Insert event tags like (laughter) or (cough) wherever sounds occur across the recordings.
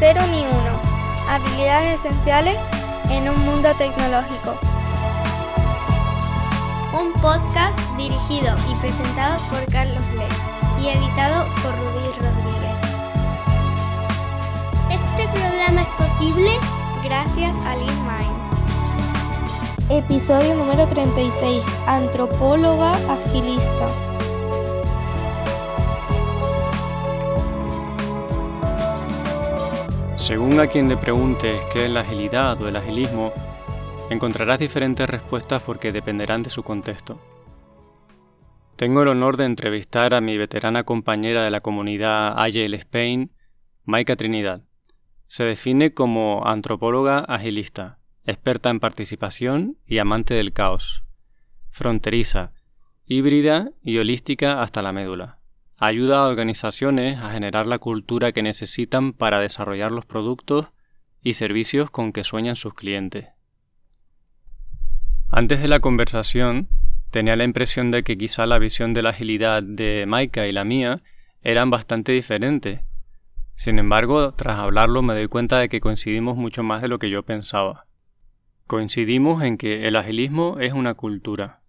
Cero ni uno. Habilidades esenciales en un mundo tecnológico. Un podcast dirigido y presentado por Carlos Le y editado por Rudy Rodríguez. Este programa es posible gracias a Lean Mind. Episodio número 36. Antropóloga agilista. Según a quien le preguntes qué es la agilidad o el agilismo, encontrarás diferentes respuestas porque dependerán de su contexto. Tengo el honor de entrevistar a mi veterana compañera de la comunidad Agile Spain, Maika Trinidad. Se define como antropóloga agilista, experta en participación y amante del caos, fronteriza, híbrida y holística hasta la médula ayuda a organizaciones a generar la cultura que necesitan para desarrollar los productos y servicios con que sueñan sus clientes. Antes de la conversación, tenía la impresión de que quizá la visión de la agilidad de Maika y la mía eran bastante diferentes. Sin embargo, tras hablarlo me doy cuenta de que coincidimos mucho más de lo que yo pensaba. Coincidimos en que el agilismo es una cultura.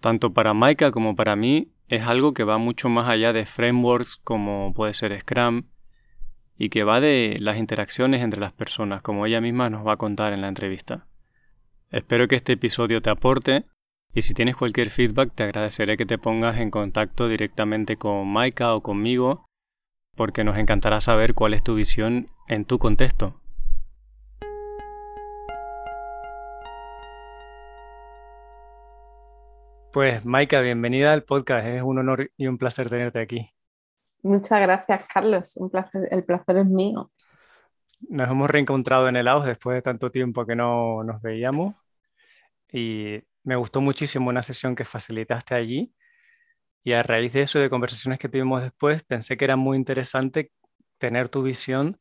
Tanto para Maika como para mí, es algo que va mucho más allá de frameworks como puede ser Scrum y que va de las interacciones entre las personas, como ella misma nos va a contar en la entrevista. Espero que este episodio te aporte y si tienes cualquier feedback te agradeceré que te pongas en contacto directamente con Maika o conmigo porque nos encantará saber cuál es tu visión en tu contexto. Pues Maika, bienvenida al podcast. Es un honor y un placer tenerte aquí. Muchas gracias, Carlos. Un placer, el placer es mío. Nos hemos reencontrado en el AUS después de tanto tiempo que no nos veíamos y me gustó muchísimo una sesión que facilitaste allí y a raíz de eso, de conversaciones que tuvimos después, pensé que era muy interesante tener tu visión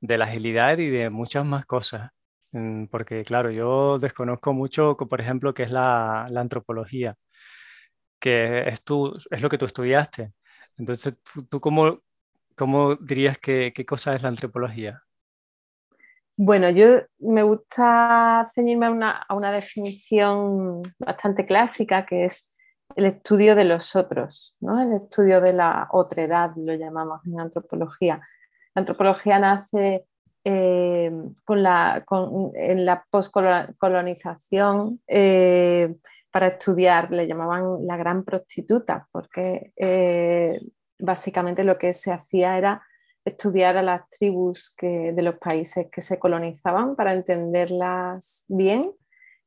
de la agilidad y de muchas más cosas. Mm, porque claro, yo desconozco mucho, por ejemplo, qué es la, la antropología que es, es lo que tú estudiaste. Entonces, ¿tú, cómo, cómo, dirías que qué cosa es la antropología? Bueno, yo me gusta ceñirme a una, a una definición bastante clásica que es el estudio de los otros, ¿no? el estudio de la otredad, lo llamamos en antropología. La antropología nace eh, con la, con, en la postcolonización eh, para estudiar, le llamaban la gran prostituta, porque eh, básicamente lo que se hacía era estudiar a las tribus de los países que se colonizaban para entenderlas bien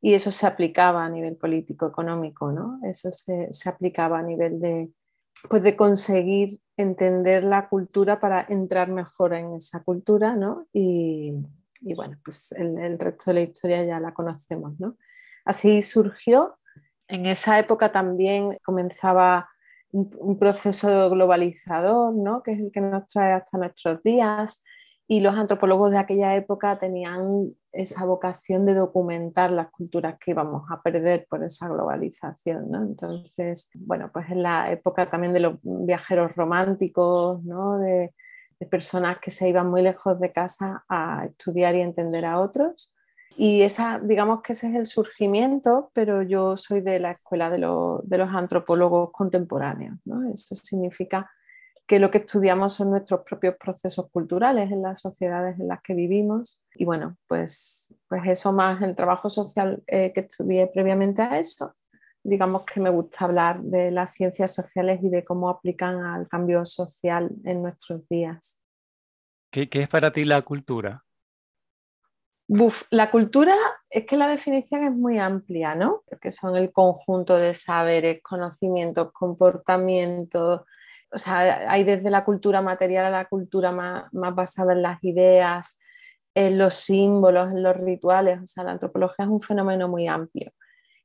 y eso se aplicaba a nivel político, económico, ¿no? Eso se, se aplicaba a nivel de, pues de conseguir entender la cultura para entrar mejor en esa cultura, ¿no? Y, y bueno, pues el, el, resto de la historia ya la conocemos, ¿no? Así surgió en esa época también comenzaba un, proceso globalizador, ¿no? que es el que nos trae hasta nuestros días, y los antropólogos de aquella época tenían esa vocación de documentar las culturas que íbamos a perder por esa globalización. ¿no? Entonces, bueno, pues en la época también de los viajeros románticos, ¿no? de, de personas que se iban muy lejos de casa a estudiar y entender a otros. Y esa, digamos que ese es el surgimiento, pero yo soy de la escuela de, de los antropólogos contemporáneos. Eso significa que lo que estudiamos son nuestros propios procesos culturales en las sociedades en las que vivimos. Y bueno, pues, pues eso más el trabajo social eh, que estudié previamente a eso. Digamos que me gusta hablar de las ciencias sociales y de cómo aplican al cambio social en nuestros días. ¿Qué, qué es para ti la cultura? La cultura es que la definición es muy amplia, ¿no? Porque son el conjunto de saberes, conocimientos, comportamientos. O sea, hay desde la cultura material a la cultura más, más basada en las ideas, en los símbolos, en los rituales. O sea, la antropología es un fenómeno muy amplio.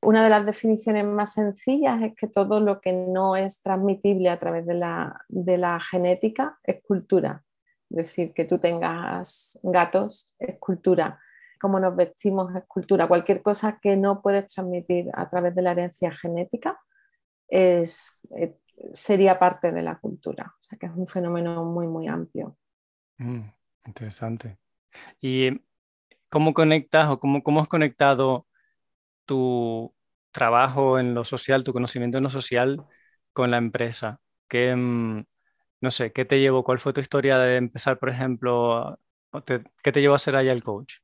Una de las definiciones más sencillas es que todo lo que no es transmitible a través de la, de la genética es cultura. Es decir, que tú tengas gatos es cultura cómo nos vestimos es cultura. Cualquier cosa que no puedes transmitir a través de la herencia genética es, eh, sería parte de la cultura. O sea que es un fenómeno muy, muy amplio. Mm. Interesante. ¿Y cómo conectas o cómo, cómo has conectado tu trabajo en lo social, tu conocimiento en lo social con la empresa? ¿Qué, mm, no sé, qué te llevó? ¿Cuál fue tu historia de empezar, por ejemplo, qué te llevó a ser allá el coach?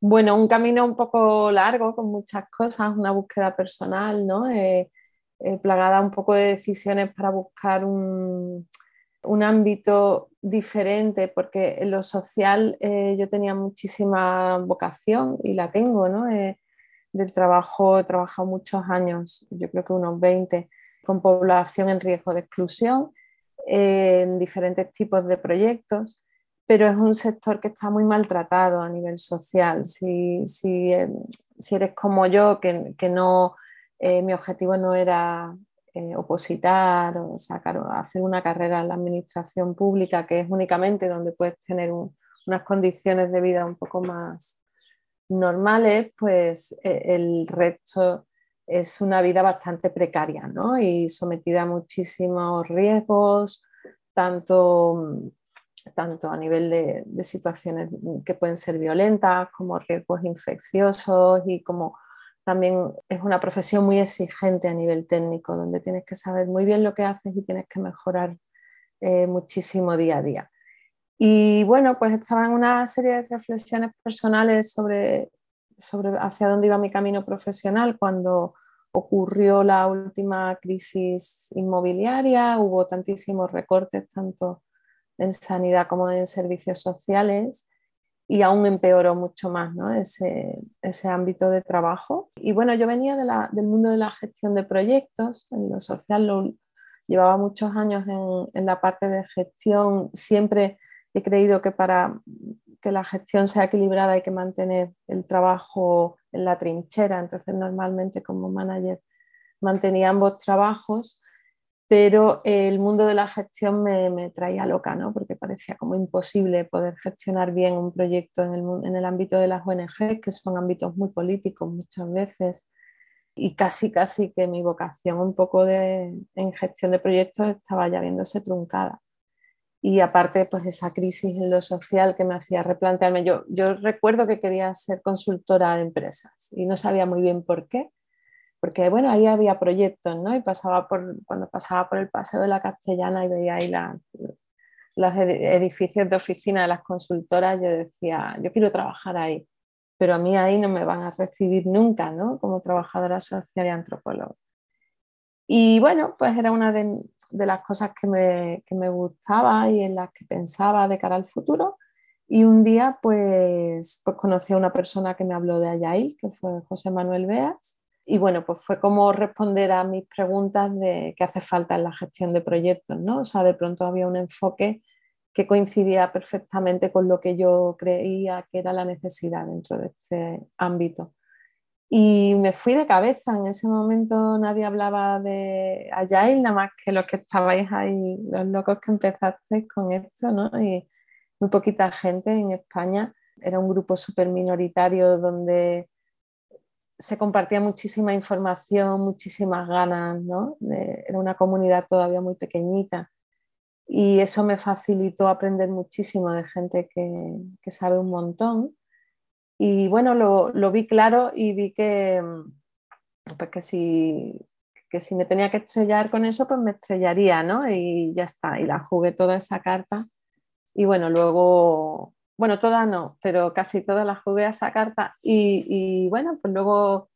Bueno, un camino un poco largo con muchas cosas, una búsqueda personal, ¿no? Eh, eh, plagada un poco de decisiones para buscar un, un ámbito diferente, porque en lo social eh, yo tenía muchísima vocación y la tengo, ¿no? Del trabajo, he trabajado muchos años, yo creo que unos 20, con población en riesgo de exclusión, en diferentes tipos de proyectos, pero es un sector que está muy maltratado a nivel social. Si, si, eh, si eres como yo, que, que no, mi objetivo no era eh, opositar o sacar, hacer una carrera en la administración pública, que es únicamente donde puedes tener unas condiciones de vida un poco más normales, pues eh, el resto es una vida bastante precaria ¿no? y sometida a muchísimos riesgos, tanto, tanto a nivel de, situaciones que pueden ser violentas como riesgos infecciosos y como también es una profesión muy exigente a nivel técnico, donde tienes que saber muy bien lo que haces y tienes que mejorar eh, muchísimo día a día. Y bueno, pues estaba en una serie de reflexiones personales sobre, sobre hacia dónde iba mi camino profesional cuando ocurrió la última crisis inmobiliaria, hubo tantísimos recortes tanto en sanidad como en servicios sociales y aún empeoró mucho más ¿no? ese, ese, ámbito de trabajo. Y bueno, yo venía del mundo de la gestión de proyectos, en lo social llevaba muchos años en, en, la parte de gestión, siempre he creído que para que la gestión sea equilibrada hay que mantener el trabajo en la trinchera, entonces normalmente como manager mantenía ambos trabajos pero el mundo de la gestión me, traía loca, ¿no? porque parecía como imposible poder gestionar bien un proyecto en el, en el, ámbito de las ONG, que son ámbitos muy políticos muchas veces, y casi, casi que mi vocación un poco de, en gestión de proyectos estaba ya viéndose truncada. Y aparte, pues esa crisis en lo social que me hacía replantearme, yo, yo recuerdo que quería ser consultora de empresas y no sabía muy bien por qué, porque bueno, ahí había proyectos, ¿no? Y pasaba por, cuando pasaba por el Paseo de la Castellana y veía ahí los edificios de oficina de las consultoras, yo decía, yo quiero trabajar ahí, pero a mí ahí no me van a recibir nunca, ¿no? Como trabajadora social y antropóloga. Y bueno, pues era una de, las cosas que me, que me, gustaba y en las que pensaba de cara al futuro. Y un día, pues, pues conocí a una persona que me habló de Ayail, que fue José Manuel Beas, y bueno, pues fue como responder a mis preguntas de qué hace falta en la gestión de proyectos, ¿no? O sea, de pronto había un enfoque que coincidía perfectamente con lo que yo creía que era la necesidad dentro de este ámbito. Y me fui de cabeza, en ese momento nadie hablaba de Agile, nada más que los que estabais ahí, los locos que empezasteis con esto, ¿no? Y muy poquita gente en España, era un grupo súper minoritario donde se compartía muchísima información, muchísimas ganas, ¿no? era una comunidad todavía muy pequeñita y eso me facilitó aprender muchísimo de gente que, que sabe un montón. Y bueno, lo, lo, vi claro y vi que, pues que, si, que si me tenía que estrellar con eso, pues me estrellaría, ¿no? Y ya está, y la jugué toda esa carta. Y bueno, luego bueno, todas no, pero casi todas las jugué a esa carta y, bueno, pues luego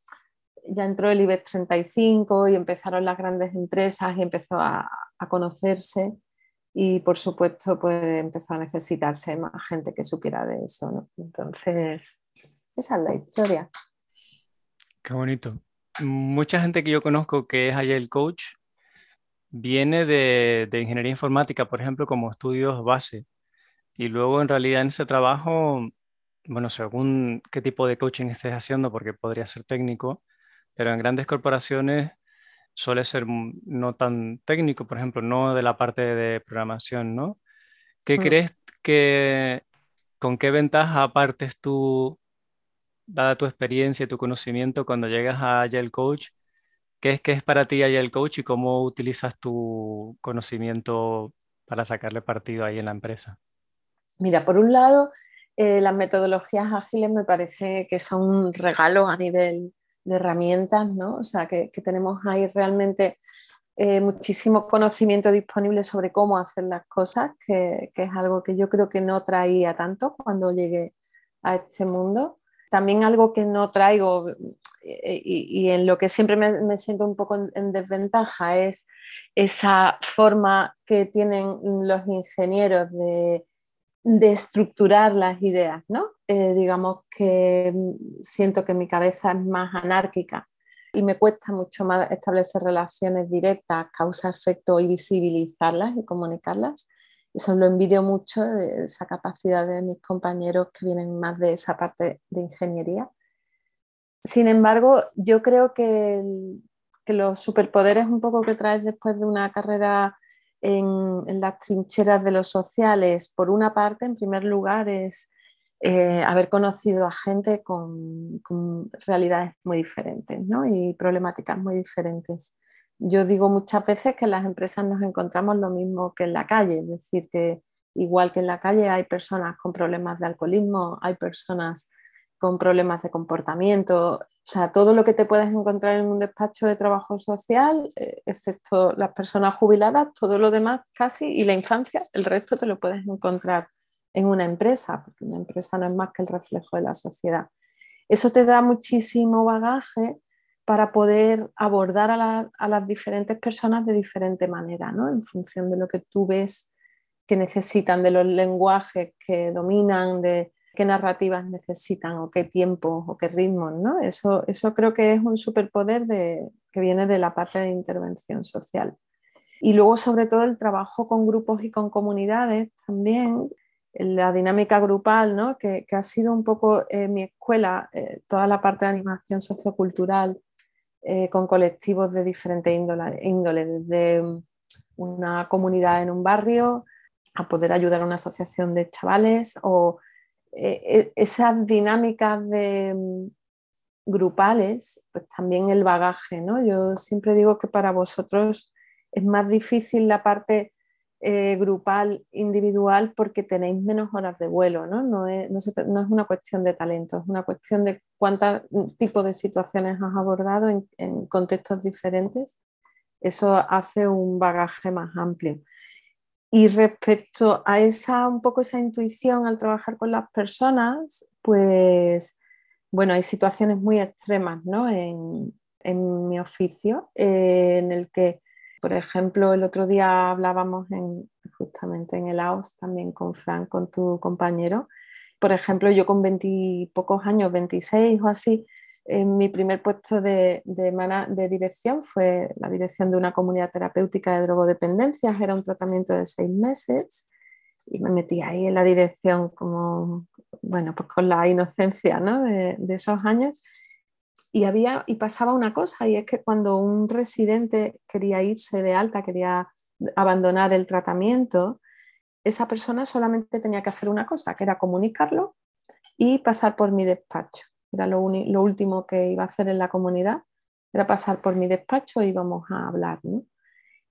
ya entró el IBEX 35 y empezaron las grandes empresas y empezó a, conocerse y por supuesto pues empezó a necesitarse más gente que supiera de eso, ¿no? Entonces, esa es la historia. Qué bonito. Mucha gente que yo conozco que es el Coach viene de, de ingeniería informática, por ejemplo, como estudios base y luego, en realidad, en ese trabajo, bueno, según qué tipo de coaching estés haciendo, porque podría ser técnico, pero en grandes corporaciones suele ser no tan técnico, por ejemplo, no de la parte de programación, ¿no? ¿Qué mm. crees que, con qué ventaja apartes tú, dada tu experiencia y tu conocimiento, cuando llegas a Agile Coach? ¿Qué es, qué es para ti Agile Coach y cómo utilizas tu conocimiento para sacarle partido ahí en la empresa? Mira, por un lado, eh, las metodologías ágiles me parece que son un regalo a nivel de herramientas, ¿no? O sea, que, tenemos ahí realmente eh, muchísimo conocimiento disponible sobre cómo hacer las cosas, que, es algo que yo creo que no traía tanto cuando llegué a este mundo. También algo que no traigo eh, y, en lo que siempre me, siento un poco en, desventaja es esa forma que tienen los ingenieros de de estructurar las ideas, ¿no? Eh, digamos que siento que mi cabeza es más anárquica y me cuesta mucho más establecer relaciones directas, causa-efecto y visibilizarlas y comunicarlas. Eso lo envidio mucho, de esa capacidad de mis compañeros que vienen más de esa parte de ingeniería. Sin embargo, yo creo que, que los superpoderes un poco que traes después de una carrera en, las trincheras de los sociales, por una parte, en primer lugar, es eh, haber conocido a gente con, realidades muy diferentes y problemáticas muy diferentes. Yo digo muchas veces que en las empresas nos encontramos lo mismo que en la calle, es decir, que igual que en la calle hay personas con problemas de alcoholismo, hay personas con problemas de comportamiento, o sea, todo lo que te puedes encontrar en un despacho de trabajo social, eh, excepto las personas jubiladas, todo lo demás casi, y la infancia, el resto te lo puedes encontrar en una empresa, porque una empresa no es más que el reflejo de la sociedad. Eso te da muchísimo bagaje para poder abordar a, las diferentes personas de diferente manera, ¿no? en función de lo que tú ves que necesitan, de los lenguajes que dominan, de, qué narrativas necesitan o qué tiempos o qué ritmos, ¿no? Eso, eso creo que es un superpoder de, que viene de la parte de intervención social. Y luego, sobre todo, el trabajo con grupos y con comunidades también, la dinámica grupal, ¿no? que, que ha sido un poco eh, mi escuela, eh, toda la parte de animación sociocultural eh, con colectivos de diferentes índoles, desde una comunidad en un barrio a poder ayudar a una asociación de chavales o eh, e, esas dinámicas de, mm, grupales, pues también el bagaje, ¿no? Yo siempre digo que para vosotros es más difícil la parte eh, grupal, individual, porque tenéis menos horas de vuelo, ¿no? No es, una cuestión de talento, es una cuestión de cuántos tipos de situaciones has abordado en contextos diferentes. Eso hace un bagaje más amplio. Y respecto a esa, un poco esa intuición al trabajar con las personas, pues bueno, hay situaciones muy extremas ¿no? en, en, mi oficio, eh, en el que, por ejemplo, el otro día hablábamos en, justamente en el AOS también con Frank, con tu compañero. Por ejemplo, yo con 20 pocos años, 26 o así, en mi primer puesto de, de, dirección fue la dirección de una comunidad terapéutica de drogodependencias, era un tratamiento de seis meses y me metí ahí en la dirección como, bueno, pues con la inocencia ¿no? de, de, esos años. Y, había, y pasaba una cosa, y es que cuando un residente quería irse de alta, quería abandonar el tratamiento, esa persona solamente tenía que hacer una cosa, que era comunicarlo y pasar por mi despacho era lo, último que iba a hacer en la comunidad, era pasar por mi despacho y íbamos a hablar.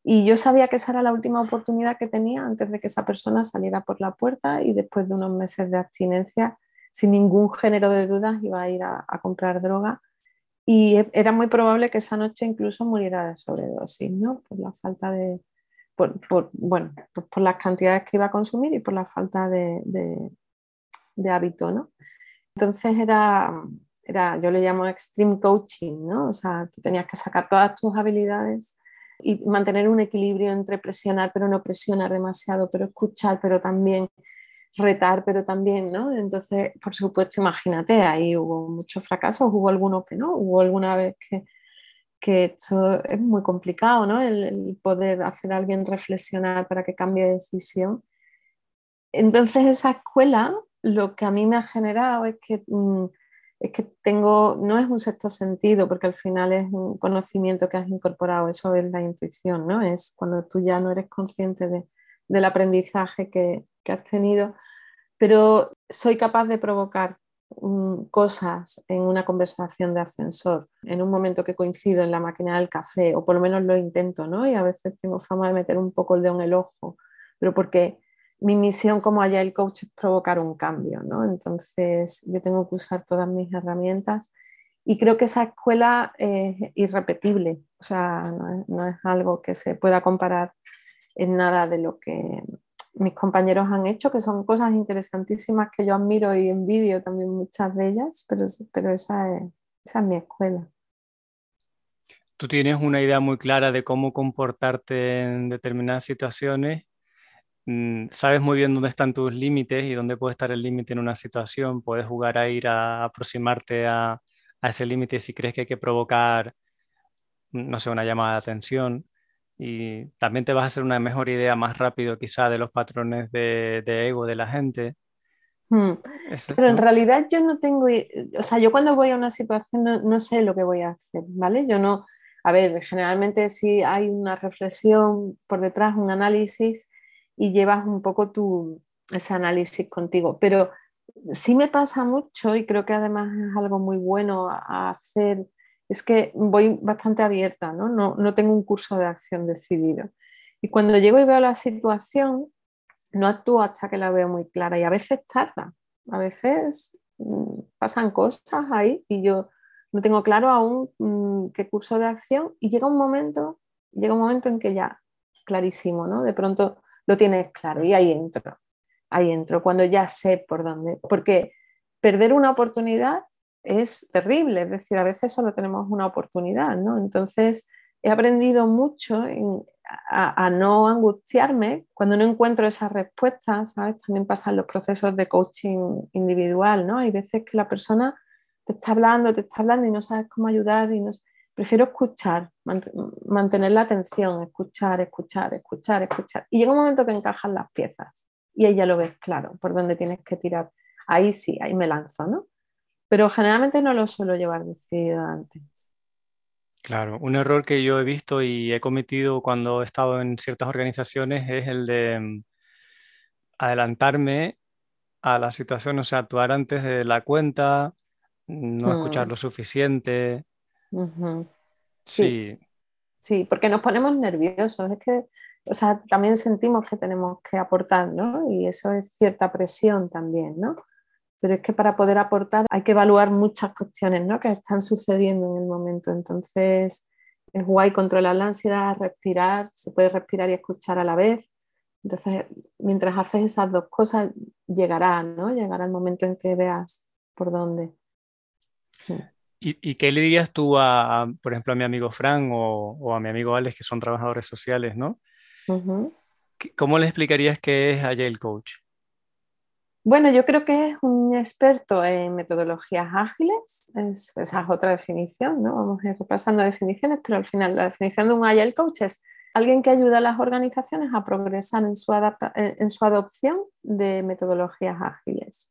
Y yo sabía que esa era la última oportunidad que tenía antes de que esa persona saliera por la puerta y después de unos meses de abstinencia, sin ningún género de dudas, iba a ir a, comprar droga. Y e, era muy probable que esa noche incluso muriera de sobredosis, ¿no? Por la falta de, por, bueno, por, las cantidades que iba a consumir y por la falta de, de, de hábito, ¿no? Entonces era, era, yo le llamo extreme coaching, ¿no? O sea, tú tenías que sacar todas tus habilidades y mantener un equilibrio entre presionar, pero no presionar demasiado, pero escuchar, pero también retar, pero también, ¿no? Entonces, por supuesto, imagínate, ahí hubo muchos fracasos, hubo algunos que no, hubo alguna vez que, que esto es muy complicado, ¿no? El, el, poder hacer a alguien reflexionar para que cambie de decisión. Entonces, esa escuela lo que a mí me ha generado es que, mm, es que tengo, no es un sexto sentido, porque al final es un conocimiento que has incorporado, eso es la intuición, ¿no? Es cuando tú ya no eres consciente de, del aprendizaje que, que, has tenido, pero soy capaz de provocar mm, cosas en una conversación de ascensor, en un momento que coincido en la máquina del café, o por lo menos lo intento, ¿no? Y a veces tengo fama de meter un poco el dedo en el ojo, pero porque mi misión como el Coach es provocar un cambio, ¿no? Entonces yo tengo que usar todas mis herramientas y creo que esa escuela es irrepetible, o sea, no es, algo que se pueda comparar en nada de lo que mis compañeros han hecho, que son cosas interesantísimas que yo admiro y envidio también muchas de ellas, pero, pero esa, es, esa es mi escuela. Tú tienes una idea muy clara de cómo comportarte en determinadas situaciones sabes muy bien dónde están tus límites y dónde puede estar el límite en una situación, puedes jugar a ir a, aproximarte a, ese límite si crees que hay que provocar, no sé, una llamada de atención y también te vas a hacer una mejor idea más rápido quizá de los patrones de, ego de la gente. Hmm. Pero en realidad yo no tengo, o sea, yo cuando voy a una situación no, no, sé lo que voy a hacer, ¿vale? Yo no, a ver, generalmente si hay una reflexión por detrás, un análisis, y llevas un poco tu, ese análisis contigo. Pero sí me pasa mucho y creo que además es algo muy bueno a hacer, es que voy bastante abierta, ¿no? No, no tengo un curso de acción decidido. Y cuando llego y veo la situación, no actúo hasta que la veo muy clara y a veces tarda, a veces mm, pasan cosas ahí y yo no tengo claro aún mm, qué curso de acción y llega un momento, llega un momento en que ya clarísimo, ¿no? De pronto lo tienes claro y ahí entro, ahí entro, cuando ya sé por dónde, porque perder una oportunidad es terrible, es decir, a veces solo tenemos una oportunidad, ¿no? Entonces he aprendido mucho a, no angustiarme cuando no encuentro esas respuestas, ¿sabes? También pasan los procesos de coaching individual, ¿no? Hay veces que la persona te está hablando, te está hablando y no sabes cómo ayudar y no, prefiero escuchar, mantener la atención, escuchar, escuchar, escuchar, escuchar. Y llega un momento que encajan las piezas y ahí ya lo ves claro, por dónde tienes que tirar. Ahí sí, ahí me lanzo, ¿no? Pero generalmente no lo suelo llevar decidido antes. Claro, un error que yo he visto y he cometido cuando he estado en ciertas organizaciones es el de mm, adelantarme a la situación, o sea, actuar antes de la cuenta, no escuchar mm. lo suficiente, sí. sí. porque nos ponemos nerviosos, es que, o sea, también sentimos que tenemos que aportar, ¿no? Y eso es cierta presión también, ¿no? Pero es que para poder aportar hay que evaluar muchas cuestiones, ¿no? Que están sucediendo en el momento. Entonces, es guay controlar la ansiedad, respirar, se puede respirar y escuchar a la vez. Entonces, mientras haces esas dos cosas, llegará, ¿no? Llegará el momento en que veas por dónde. ¿Y, qué le dirías tú a, por ejemplo, a mi amigo Fran o, a mi amigo Alex, que son trabajadores sociales, ¿no? ¿Cómo le explicarías qué es Agile Coach? Bueno, yo creo que es un experto en metodologías ágiles, esa es otra definición, ¿no? Vamos a ir repasando definiciones, pero al final la definición de un Agile Coach es alguien que ayuda a las organizaciones a progresar en su, en su adopción de metodologías ágiles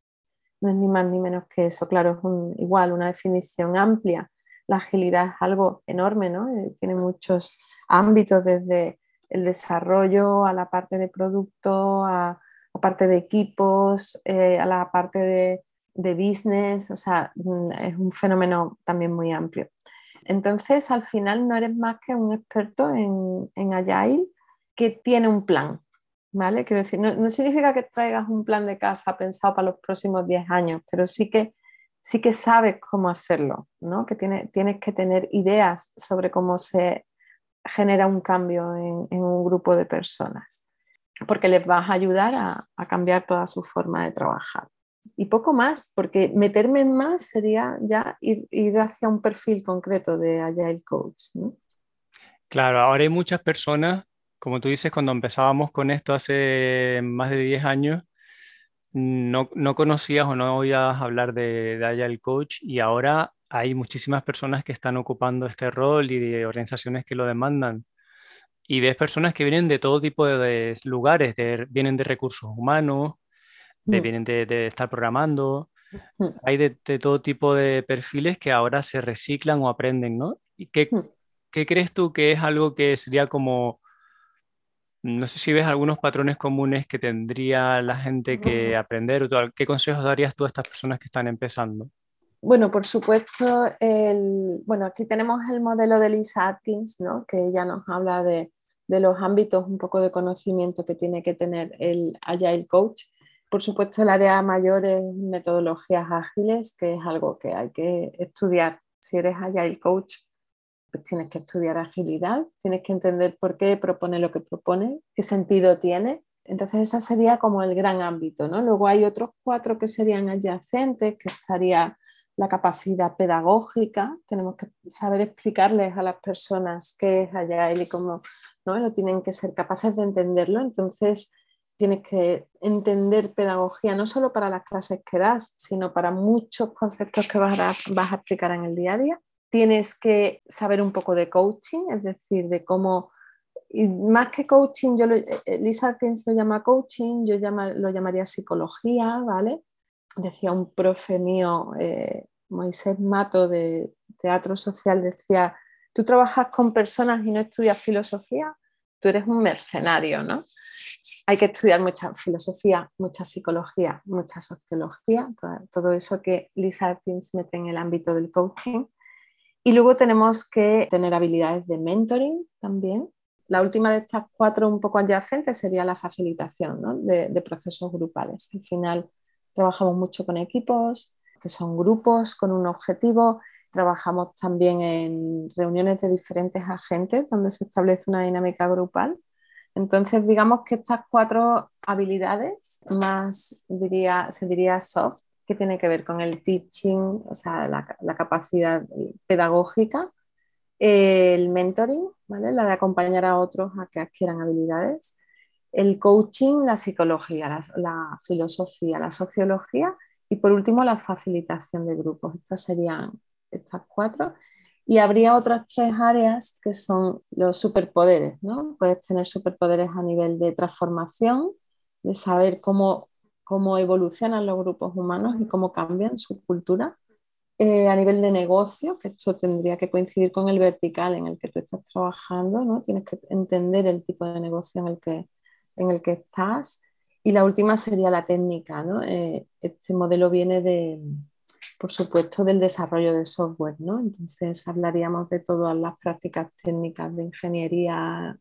no es ni más ni menos que eso. Claro, es igual una definición amplia. La agilidad es algo enorme, ¿no? Eh, tiene muchos ámbitos, desde el desarrollo a la parte de producto, a parte de equipos, eh, a la parte de, business, o sea, mm, es un fenómeno también muy amplio. Entonces, al final no eres más que un experto en Agile que tiene un plan, ¿vale? Quiero decir, no, significa que traigas un plan de casa pensado para los próximos 10 años, pero sí que, sí que sabes cómo hacerlo, ¿no? Que tienes que tener ideas sobre cómo se genera un cambio en, un grupo de personas, porque les vas a ayudar a, cambiar toda su forma de trabajar. Y poco más, porque meterme en más sería ya ir, ir hacia un perfil concreto de Agile Coach. Claro, ahora hay muchas personas como tú dices, cuando empezábamos con esto hace más de 10 años, no, no conocías o no oías hablar de, de Agile Coach y ahora hay muchísimas personas que están ocupando este rol y de organizaciones que lo demandan. Y ves personas que vienen de todo tipo de, lugares, vienen de recursos humanos, de, mm. vienen de, estar programando. Mm. Hay de, todo tipo de perfiles que ahora se reciclan o aprenden, ¿no? ¿Y qué, mm. qué crees tú que es algo que sería como no sé si ves algunos patrones comunes que tendría la gente que aprender. ¿Qué consejos darías tú a estas personas que están empezando? Bueno, por supuesto, el, bueno, aquí tenemos el modelo de Lisa Atkins, ¿no? que ella nos habla de, de los ámbitos un poco de conocimiento que tiene que tener el Agile Coach. Por supuesto, el área mayor es metodologías ágiles, que es algo que hay que estudiar. Si eres Agile Coach, pues tienes que estudiar agilidad, tienes que entender por qué propone lo que propone, qué sentido tiene. Entonces, ese sería como el gran ámbito. ¿no? Luego hay otros cuatro que serían adyacentes, que estaría la capacidad pedagógica, tenemos que saber explicarles a las personas qué es Agile y cómo ¿no? tienen que ser capaces de entenderlo. Entonces, tienes que entender pedagogía no solo para las clases que das, sino para muchos conceptos que vas a, vas a explicar en el día a día. Tienes que saber un poco de coaching, es decir, de cómo, y más que coaching, yo eh, Lisa se lo llama coaching, yo lo llamaría psicología, ¿vale? Decía un profe mío, eh, Moisés Mato de Teatro Social, decía, tú trabajas con personas y no estudias filosofía, tú eres un mercenario, ¿no? Hay que estudiar mucha filosofía, mucha psicología, mucha sociología, todo, eso que Lisa Atkins mete en el ámbito del coaching. Y luego tenemos que tener habilidades de mentoring también. La última de estas cuatro un poco adyacentes sería la facilitación de, procesos grupales. Al final trabajamos mucho con equipos, que son grupos con un objetivo. Trabajamos también en reuniones de diferentes agentes donde se establece una dinámica grupal. Entonces, digamos que estas cuatro habilidades, más diría, se diría soft, que tiene que ver con el teaching, o sea, la, capacidad pedagógica, el mentoring, ¿vale? la de acompañar a otros a que adquieran habilidades, el coaching, la psicología, la filosofía, la sociología y por último, la facilitación de grupos. Estas serían estas cuatro. Y habría otras tres áreas que son los superpoderes, ¿no? Puedes tener superpoderes a nivel de transformación, de saber cómo, cómo evolucionan los grupos humanos y cómo cambian su cultura. Eh, a nivel de negocio, que esto tendría que coincidir con el vertical en el que tú estás trabajando, ¿no? Tienes que entender el tipo de negocio en el que, en el que estás. Y la última sería la técnica. ¿no? Eh, este modelo viene de, por supuesto, del desarrollo de software. ¿no? Entonces hablaríamos de todas las prácticas técnicas de ingeniería,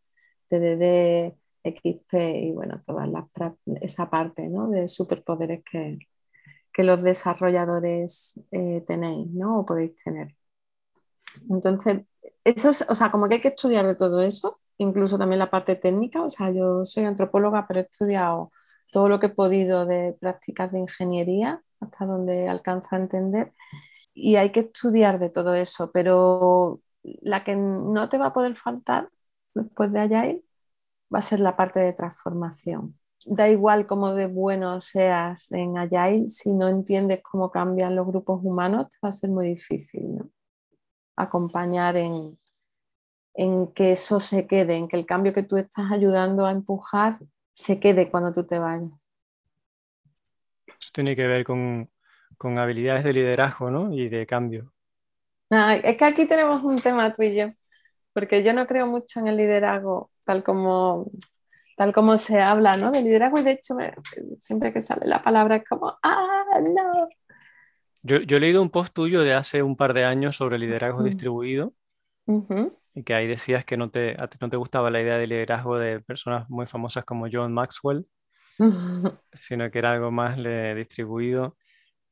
TDD, XP y bueno, toda esa parte ¿no? de superpoderes que, que los desarrolladores eh, tenéis ¿no? o podéis tener. Entonces, eso es, o sea, como que hay que estudiar de todo eso, incluso también la parte técnica. O sea, yo soy antropóloga, pero he estudiado todo lo que he podido de prácticas de ingeniería, hasta donde alcanzo a entender. Y hay que estudiar de todo eso, pero la que no te va a poder faltar después de Agile va a ser la parte de transformación. Da igual cómo de bueno seas en Agile, si no entiendes cómo cambian los grupos humanos, va a ser muy difícil ¿no? acompañar en, en que eso se quede, en que el cambio que tú estás ayudando a empujar se quede cuando tú te vayas. Tiene que ver con, habilidades de liderazgo ¿no? y de cambio. es que aquí tenemos un tema tú y yo, porque yo no creo mucho en el liderazgo tal como, tal como se habla ¿no? de liderazgo y de hecho siempre que sale la palabra es como, ah, no. Yo, he leído un post tuyo de hace un par de años sobre liderazgo distribuido y que ahí decías que no te, no te gustaba la idea de liderazgo de personas muy famosas como John Maxwell, (laughs) sino que era algo más distribuido.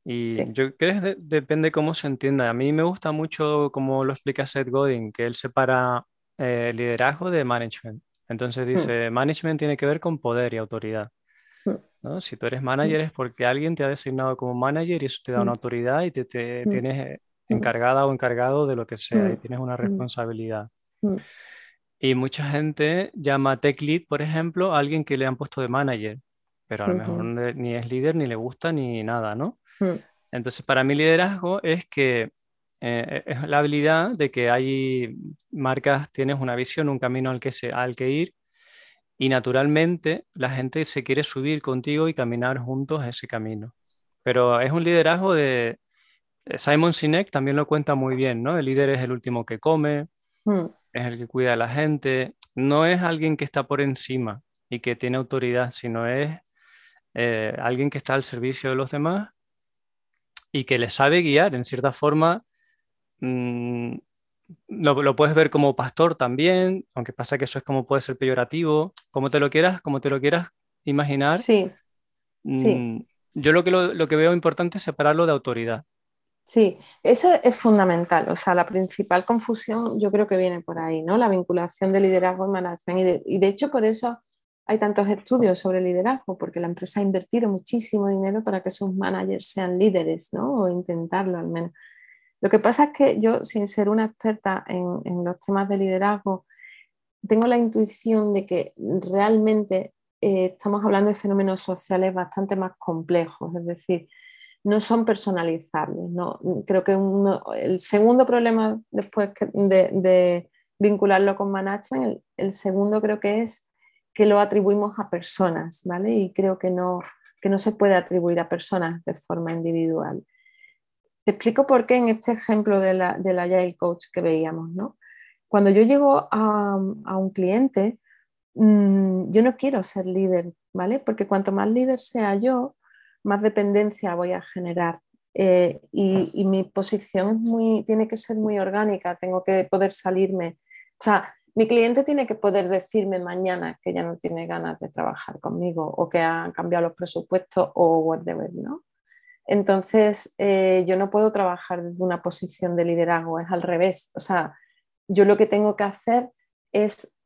Y yo creo que depende cómo se entienda. A mí me gusta mucho cómo lo explica Seth Godin, que él separa eh, liderazgo de management. Entonces hmm. dice, management tiene que ver con poder y autoridad. Hmm. ¿no? Si tú eres manager hmm. es porque alguien te ha designado como manager y eso te da una autoridad y te, te tienes encargada o encargado de lo que sea y tienes una responsabilidad. Y mucha gente llama tech lead, por ejemplo, a alguien que le han puesto de manager, pero a lo mejor ni es líder, ni le gusta, ni nada, ¿no? Entonces, para mí liderazgo es que eh, es la habilidad de que hay marcas, tienes una visión, un camino al que, se, al que ir y naturalmente la gente se quiere subir contigo y caminar juntos ese camino. Pero es un liderazgo de... Simon Sinek también lo cuenta muy bien, ¿no? El líder es el último que come, mm es el que cuida a la gente, no es alguien que está por encima y que tiene autoridad, sino es eh, alguien que está al servicio de los demás y que les sabe guiar en cierta forma. Mm, lo, puedes ver como pastor también, aunque pasa que eso es como puede ser peyorativo, como te lo quieras, como te lo quieras imaginar. Sí. Mm, yo lo que, lo, que veo importante es separarlo de autoridad. Sí, eso es fundamental. O sea, la principal confusión yo creo que viene por ahí, ¿no? La vinculación de liderazgo y management. y de hecho por eso hay tantos estudios sobre liderazgo porque la empresa ha invertido muchísimo dinero para que sus managers sean líderes, ¿no? O intentarlo al menos. Lo que pasa es que yo, sin ser una experta en, los temas de liderazgo, tengo la intuición de que realmente eh, estamos hablando de fenómenos sociales bastante más complejos, es decir, no son personalizables. ¿no? Creo que el segundo problema después de, vincularlo con management, el segundo creo que es que lo atribuimos a personas, ¿vale? Y creo que no, que no se puede atribuir a personas de forma individual. Te explico por qué en este ejemplo de la, de la Agile Coach que veíamos, ¿no? Cuando yo llego a, un cliente, mm, yo no quiero ser líder, ¿vale? Porque cuanto más líder sea yo, más dependencia voy a generar. Eh, y, y, mi posición muy, tiene que ser muy orgánica, tengo que poder salirme. O sea, mi cliente tiene que poder decirme mañana que ya no tiene ganas de trabajar conmigo o que han cambiado los presupuestos o whatever, ¿no? Entonces, eh, yo no puedo trabajar desde una posición de liderazgo, es al revés. O sea, yo lo que tengo que hacer es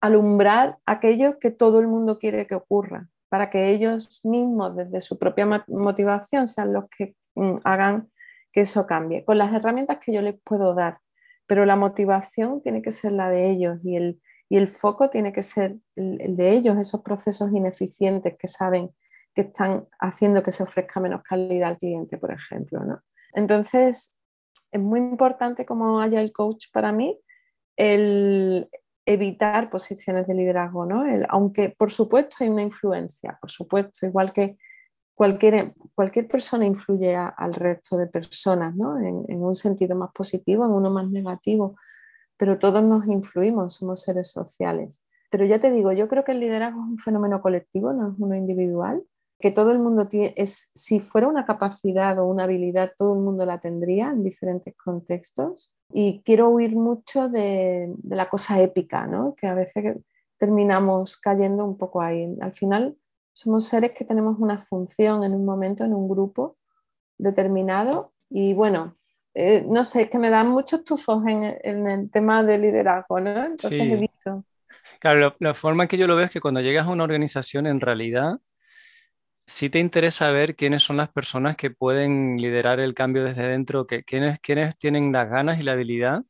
alumbrar aquello que todo el mundo quiere que ocurra, para que ellos mismos, desde su propia motivación, sean los que mm, hagan que eso cambie, con las herramientas que yo les puedo dar pero la motivación tiene que ser la de ellos y el, y el foco tiene que ser el, de ellos, esos procesos ineficientes que saben que están haciendo que se ofrezca menos calidad al cliente, por ejemplo. ¿no? Entonces, es muy importante como haya el coach para mí el evitar posiciones de liderazgo, ¿no? aunque por supuesto hay una influencia, por supuesto, igual que cualquier, cualquier persona influye al resto de personas, ¿no? En, un sentido más positivo, en uno más negativo, pero todos nos influimos, somos seres sociales. Pero ya te digo, yo creo que el liderazgo es un fenómeno colectivo, no es uno individual, que todo el mundo tiene, es, si fuera una capacidad o una habilidad, todo el mundo la tendría en diferentes contextos. Y quiero huir mucho de, de la cosa épica, ¿no? que a veces terminamos cayendo un poco ahí. Al final, somos seres que tenemos una función en un momento, en un grupo determinado. Y bueno, eh, no sé, es que me dan muchos tufos en, el tema de liderazgo, ¿no? Entonces he visto. Claro, la, forma en que yo lo veo es que cuando llegas a una organización, en realidad, sí te interesa ver quiénes son las personas que pueden liderar el cambio desde dentro, que, quiénes, quiénes tienen las ganas y la habilidad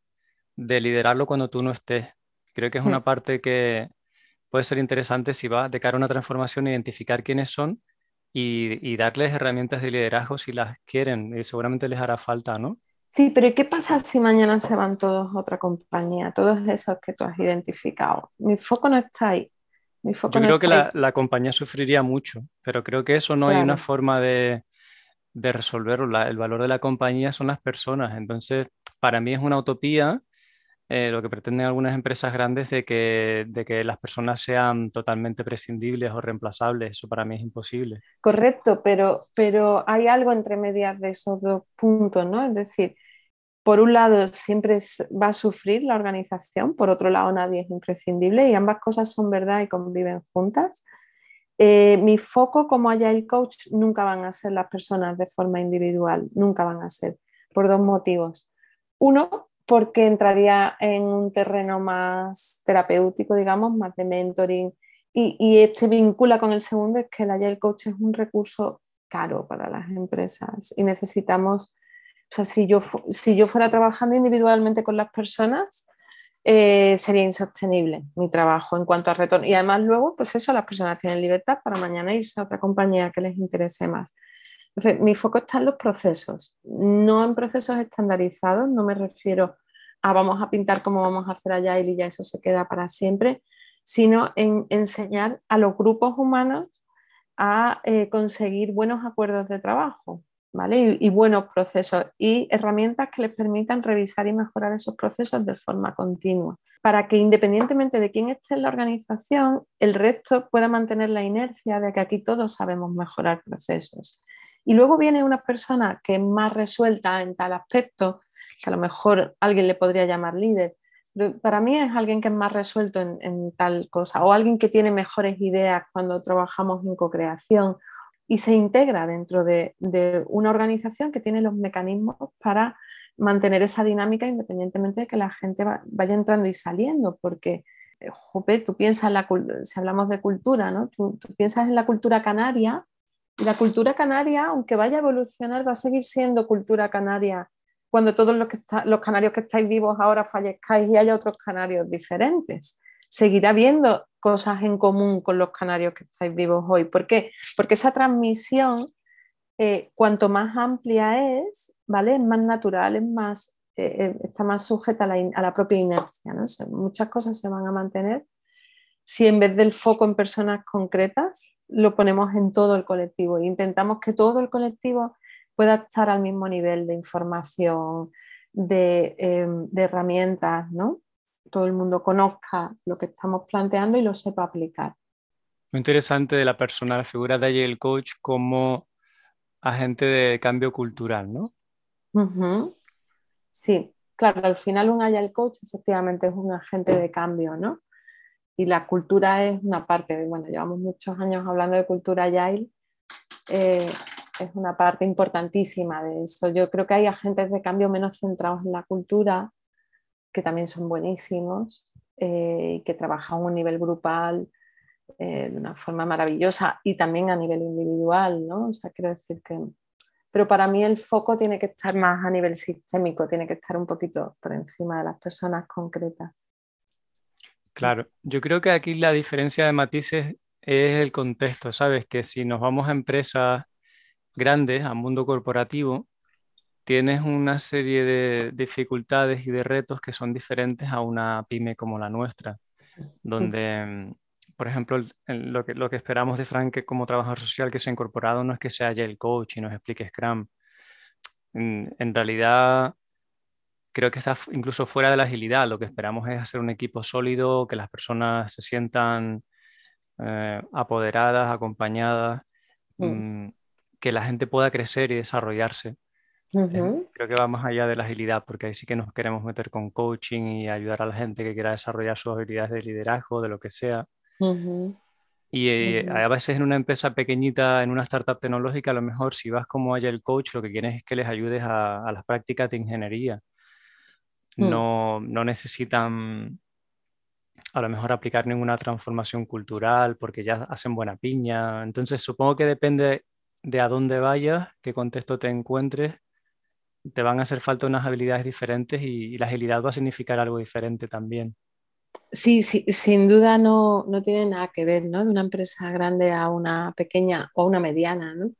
de liderarlo cuando tú no estés. Creo que es una mm. parte que, puede ser interesante si va de cara a una transformación identificar quiénes son y, darles herramientas de liderazgo si las quieren y seguramente les hará falta, ¿no? Sí, pero ¿qué pasa si mañana se van todos a otra compañía, todos esos que tú has identificado? Mi foco no está ahí. Yo creo que la, compañía sufriría mucho, pero creo que eso no hay una forma de, de resolverlo. el valor de la compañía son las personas. Entonces, para mí es una utopía eh, lo que pretenden algunas empresas grandes de que, de que las personas sean totalmente prescindibles o reemplazables. Eso para mí es imposible. Correcto, pero, pero hay algo entre medias de esos dos puntos, ¿no? Es decir, por un lado siempre va a sufrir la organización, por otro lado nadie es imprescindible y ambas cosas son verdad y conviven juntas. Eh, mi foco como Agile Coach nunca van a ser las personas de forma individual, nunca van a ser, por dos motivos. Uno, porque entraría en un terreno más terapéutico, digamos, más de mentoring. Y, este vincula con el segundo, es que el Agile Coach es un recurso caro para las empresas y necesitamos, o sea, si yo, si yo fuera trabajando individualmente con las personas, eh, sería insostenible mi trabajo en cuanto a retorno. Y además luego, pues eso, las personas tienen libertad para mañana irse a otra compañía que les interese más mi foco está en los procesos, no en procesos estandarizados, no me refiero a vamos a pintar como vamos a hacer allá y ya eso se queda para siempre, sino en enseñar a los grupos humanos a eh, conseguir buenos acuerdos de trabajo, ¿vale? Y, buenos procesos y herramientas que les permitan revisar y mejorar esos procesos de forma continua, para que independientemente de quién esté en la organización, el resto pueda mantener la inercia de que aquí todos sabemos mejorar procesos. Y luego viene una persona que es más resuelta en tal aspecto, que a lo mejor alguien le podría llamar líder. para mí es alguien que es más resuelto en, tal cosa o alguien que tiene mejores ideas cuando trabajamos en co-creación y se integra dentro de, una organización que tiene los mecanismos para mantener esa dinámica independientemente de que la gente vaya entrando y saliendo, porque Jope, tú piensas, la, si hablamos de cultura, ¿no? Tú, piensas en la cultura canaria y la cultura canaria, aunque vaya a evolucionar, va a seguir siendo cultura canaria cuando todos los, que los canarios que estáis vivos ahora fallezcáis y haya otros canarios diferentes. Seguirá habiendo cosas en común con los canarios que estáis vivos hoy. ¿Por qué? Porque esa transmisión, eh, cuanto más amplia es, ¿vale? Es más natural, es más eh, eh, está más sujeta a la, propia inercia. ¿no? muchas cosas se van a mantener si en vez del foco en personas concretas lo ponemos en todo el colectivo e intentamos que todo el colectivo pueda estar al mismo nivel de información, de, em, herramientas, ¿no? Todo el mundo conozca lo que estamos planteando y lo sepa aplicar. Muy interesante de la persona, la figura de allí el coach como agente de cambio cultural, ¿no? Sí, claro, al final un Agile Coach efectivamente es un agente de cambio, ¿no? Y la cultura es una parte, de, bueno, llevamos muchos años hablando de cultura Agile, eh, es una parte importantísima de eso. Yo creo que hay agentes de cambio menos centrados en la cultura, que también son buenísimos eh, y que trabajan a un nivel grupal eh, de una forma maravillosa y también a nivel individual, ¿no? O sea, quiero decir que pero para mí el foco tiene que estar más a nivel sistémico, tiene que estar un poquito por encima de las personas concretas. Claro, yo creo que aquí la diferencia de matices es el contexto, ¿sabes? Que si nos vamos a empresas grandes, a mundo corporativo, tienes una serie de dificultades y de retos que son diferentes a una pyme como la nuestra, donde por ejemplo, lo, que, lo que esperamos de Frank como trabajador social que se ha incorporado no es que sea ya el coach y nos explique Scrum. En, realidad, creo que está incluso fuera de la agilidad. Lo que esperamos es hacer un equipo sólido, que las personas se sientan eh, apoderadas, acompañadas, mm. Mm, que la gente pueda crecer y desarrollarse. Eh, creo que va más allá de la agilidad, porque ahí sí que nos queremos meter con coaching y ayudar a la gente que quiera desarrollar sus habilidades de liderazgo, de lo que sea. Y eh, a veces en una empresa pequeñita, en una startup tecnológica, a lo mejor si vas como el Coach, lo que quieres es que les ayudes a, las prácticas de ingeniería. Mm. No, no, necesitan a lo mejor aplicar ninguna transformación cultural porque ya hacen buena piña. Entonces supongo que depende de a dónde vayas, qué contexto te encuentres, te van a hacer falta unas habilidades diferentes y la agilidad va a significar algo diferente también. Sí, sí, sin duda no, no, tiene nada que ver, ¿no? De una empresa grande a una pequeña o una mediana, ¿no?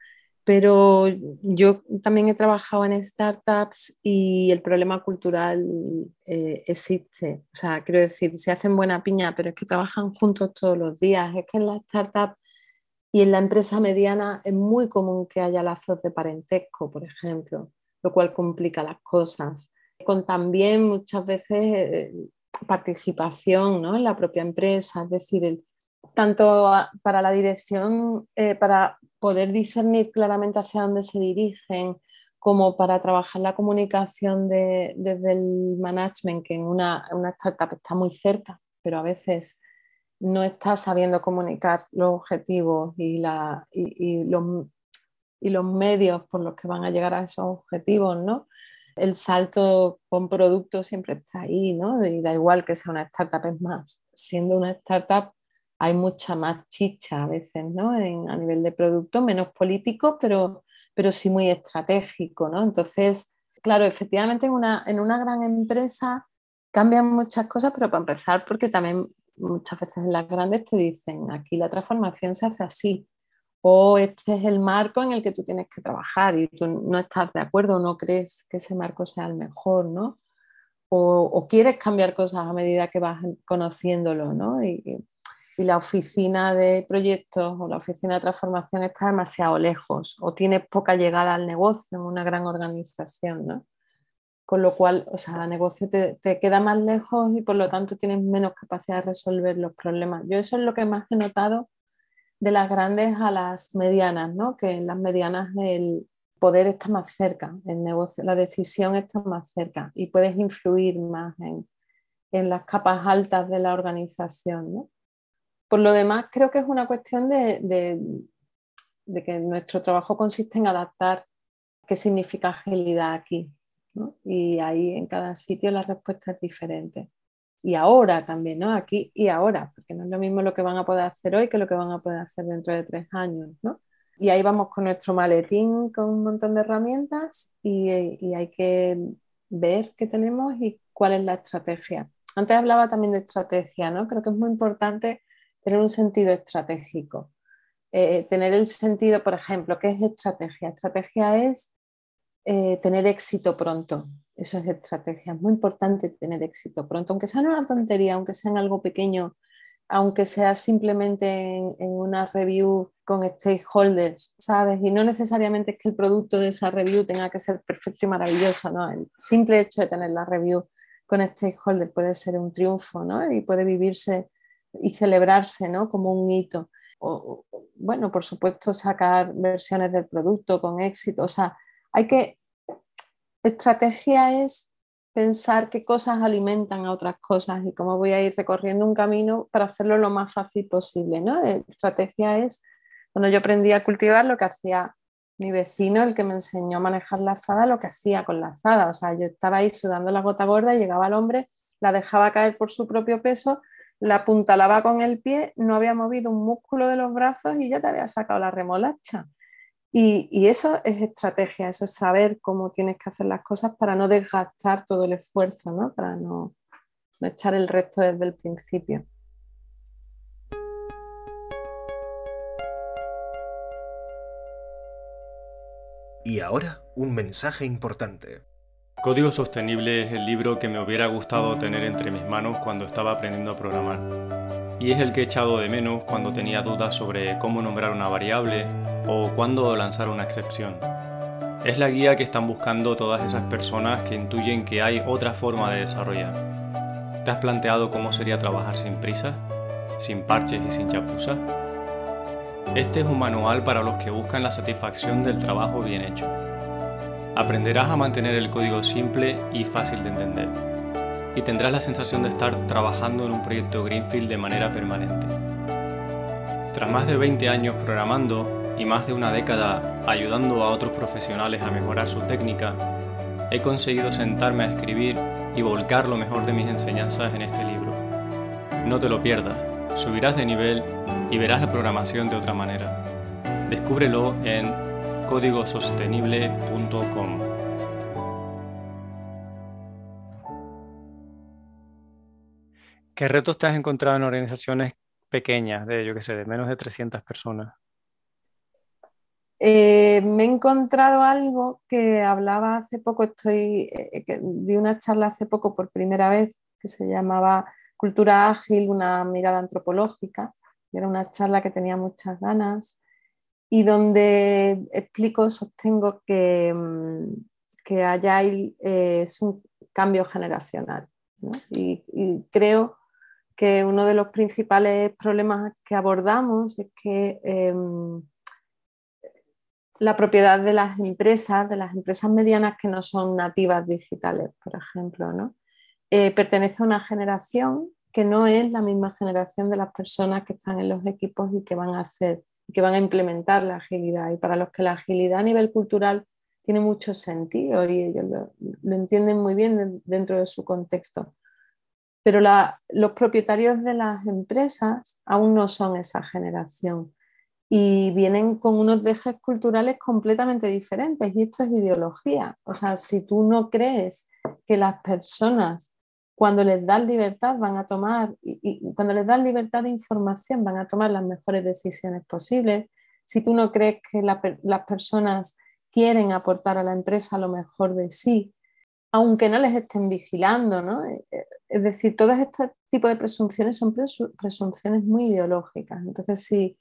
Pero yo también he trabajado en startups y el problema cultural eh, existe. O sea, quiero decir, se hacen buena piña, pero es que trabajan juntos todos los días. Es que en la startup y en la empresa mediana es muy común que haya lazos de parentesco, por ejemplo, lo cual complica las cosas. Con también muchas veces eh, participación ¿no? en la propia empresa, es decir, tanto para la dirección, eh, para poder discernir claramente hacia dónde se dirigen, como para trabajar la comunicación desde el management, que en una, una, startup está muy cerca, pero a veces no está sabiendo comunicar los objetivos y, la, y, los, y los medios por los que van a llegar a esos objetivos, ¿no? el salto con producto siempre está ahí, ¿no? Y da igual que sea una startup, es más, siendo una startup hay mucha más chicha a veces, ¿no? a nivel de producto, menos político, pero, pero sí muy estratégico, ¿no? Entonces, claro, efectivamente en una, en una gran empresa cambian muchas cosas, pero para empezar, porque también muchas veces en las grandes te dicen, aquí la transformación se hace así, o este es el marco en el que tú tienes que trabajar y tú no estás de acuerdo o no crees que ese marco sea el mejor, ¿no? O, quieres cambiar cosas a medida que vas conociéndolo, ¿no? Y, la oficina de proyectos o la oficina de transformación está demasiado lejos o tienes poca llegada al negocio en una gran organización, ¿no? Con lo cual, o sea, el negocio te, te queda más lejos y por lo tanto tienes menos capacidad de resolver los problemas. Yo eso es lo que más he notado de las grandes a las medianas, ¿no? que en las medianas el, poder está más cerca, el negocio, la decisión está más cerca y puedes influir más en, las capas altas de la organización. Por lo demás, creo que es una cuestión de, que nuestro trabajo consiste en adaptar qué significa agilidad aquí. Y ahí en cada sitio la respuesta es diferente. Y ahora también, ¿no? Aquí y ahora, porque no es lo mismo lo que van a poder hacer hoy que lo que van a poder hacer dentro de tres años, ¿no? Y ahí vamos con nuestro maletín con un montón de herramientas y, y hay que ver qué tenemos y cuál es la estrategia. Antes hablaba también de estrategia, ¿no? Creo que es muy importante tener un sentido estratégico. Eh, tener el sentido, por ejemplo, ¿qué es estrategia? Estrategia es eh, tener éxito pronto. Eso es estrategia. Es muy importante tener éxito pronto, aunque sea una tontería, aunque sea en algo pequeño, aunque sea simplemente en, una review con stakeholders, ¿sabes? Y no necesariamente es que el producto de esa review tenga que ser perfecto y maravilloso, ¿no? El simple hecho de tener la review con stakeholders puede ser un triunfo, ¿no? Y puede vivirse y celebrarse, ¿no? Como un hito. O, bueno, por supuesto, sacar versiones del producto con éxito. O sea, hay que... Estrategia es pensar qué cosas alimentan a otras cosas y cómo voy a ir recorriendo un camino para hacerlo lo más fácil posible. ¿no? Eh, estrategia es, cuando yo aprendí a cultivar, lo que hacía mi vecino, el que me enseñó a manejar la azada, lo que hacía con la azada. O sea, yo estaba ahí sudando la gota gorda, y llegaba el hombre, la dejaba caer por su propio peso, la apuntalaba con el pie, no había movido un músculo de los brazos y ya te había sacado la remolacha. Y, eso es estrategia, eso es saber cómo tienes que hacer las cosas para no desgastar todo el esfuerzo, ¿no? para no, echar el resto desde el principio. Y ahora un mensaje importante. Código Sostenible es el libro que me hubiera gustado tener entre mis manos cuando estaba aprendiendo a programar. Y es el que he echado de menos cuando tenía dudas sobre cómo nombrar una variable o cuándo lanzar una excepción. Es la guía que están buscando todas esas personas que intuyen que hay otra forma de desarrollar. ¿Te has planteado cómo sería trabajar sin prisa, sin parches y sin chapuzas? Este es un manual para los que buscan la satisfacción del trabajo bien hecho. Aprenderás a mantener el código simple y fácil de entender. Y tendrás la sensación de estar trabajando en un proyecto Greenfield de manera permanente. Tras más de 20 años programando, y más de una década ayudando a otros profesionales a mejorar su técnica, he conseguido sentarme a escribir y volcar lo mejor de mis enseñanzas en este libro. No te lo pierdas, subirás de nivel y verás la programación de otra manera. Descúbrelo en códigosostenible.com. ¿Qué retos te has encontrado en organizaciones pequeñas, de yo sé, de menos de 300 personas? Eh, me he encontrado algo que hablaba hace poco, estoy, eh, di una charla hace poco por primera vez que se llamaba Cultura Ágil, una mirada antropológica. Era una charla que tenía muchas ganas y donde explico, sostengo que, mm, que Agile eh, es un cambio generacional. Y, creo que uno de los principales problemas que abordamos es que em, la propiedad de las empresas, de las empresas medianas que no son nativas digitales, por ejemplo, ¿no? Eh, pertenece a una generación que no es la misma generación de las personas que están en los equipos y que van a hacer, que van a implementar la agilidad. Y para los que la agilidad a nivel cultural tiene mucho sentido y ellos lo, entienden muy bien dentro de su contexto. Pero los propietarios de las empresas aún no son esa generación y vienen con unos dejes culturales completamente diferentes y esto es ideología. O sea, si tú no crees que las personas cuando les das libertad van a tomar, y, cuando les das libertad de información van a tomar las mejores decisiones posibles, si tú no crees que las personas quieren aportar a la empresa lo mejor de sí, aunque no les estén vigilando, ¿no? Eh, eh, es decir, todo este tipo de presunciones son presunciones muy ideológicas. Entonces, si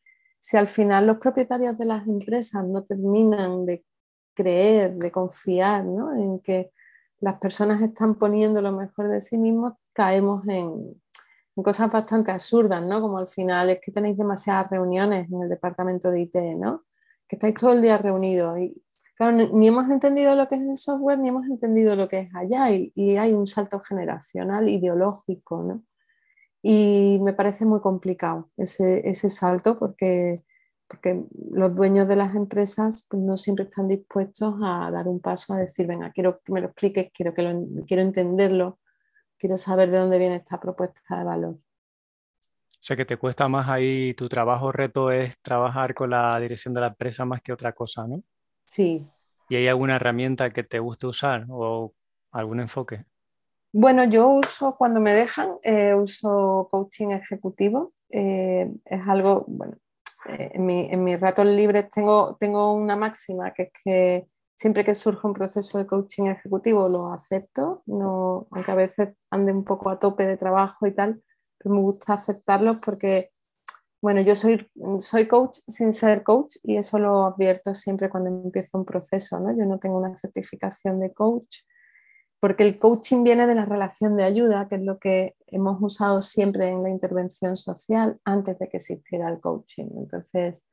si al final los propietarios de las empresas no terminan de creer, de confiar en que las personas están poniendo lo mejor de sí mismos, caemos en, cosas bastante absurdas, ¿no? Como al final es que tenéis demasiadas reuniones en el departamento de IT, ¿no? Que estáis todo el día reunidos y, claro, ni hemos entendido lo que es el software, ni hemos entendido lo que es allá, y, hay un salto generacional ideológico, ¿no? Y me parece muy complicado ese, ese salto porque, porque los dueños de las empresas pues, no siempre están dispuestos a dar un paso, a decir, venga, quiero que me lo expliques, quiero, que lo, quiero entenderlo, quiero saber de dónde viene esta propuesta de valor. O sea que te cuesta más ahí, tu trabajo reto es trabajar con la dirección de la empresa más que otra cosa, ¿no? Sí. ¿Y hay alguna herramienta que te guste usar o algún enfoque? Bueno, yo uso, cuando me dejan, eh, uso coaching ejecutivo. Eh, es algo, bueno, eh, en, mi, en, mis ratos libres tengo, tengo una máxima que es que siempre que surge un proceso de coaching ejecutivo lo acepto, no, aunque a veces ande un poco a tope de trabajo y tal, pero me gusta aceptarlos porque, bueno, yo soy, soy coach sin ser coach y eso lo advierto siempre cuando empiezo un proceso, ¿no? Yo no tengo una certificación de coach porque el coaching viene de la relación de ayuda, que es lo que hemos usado siempre en la intervención social antes de que existiera el coaching. Entonces,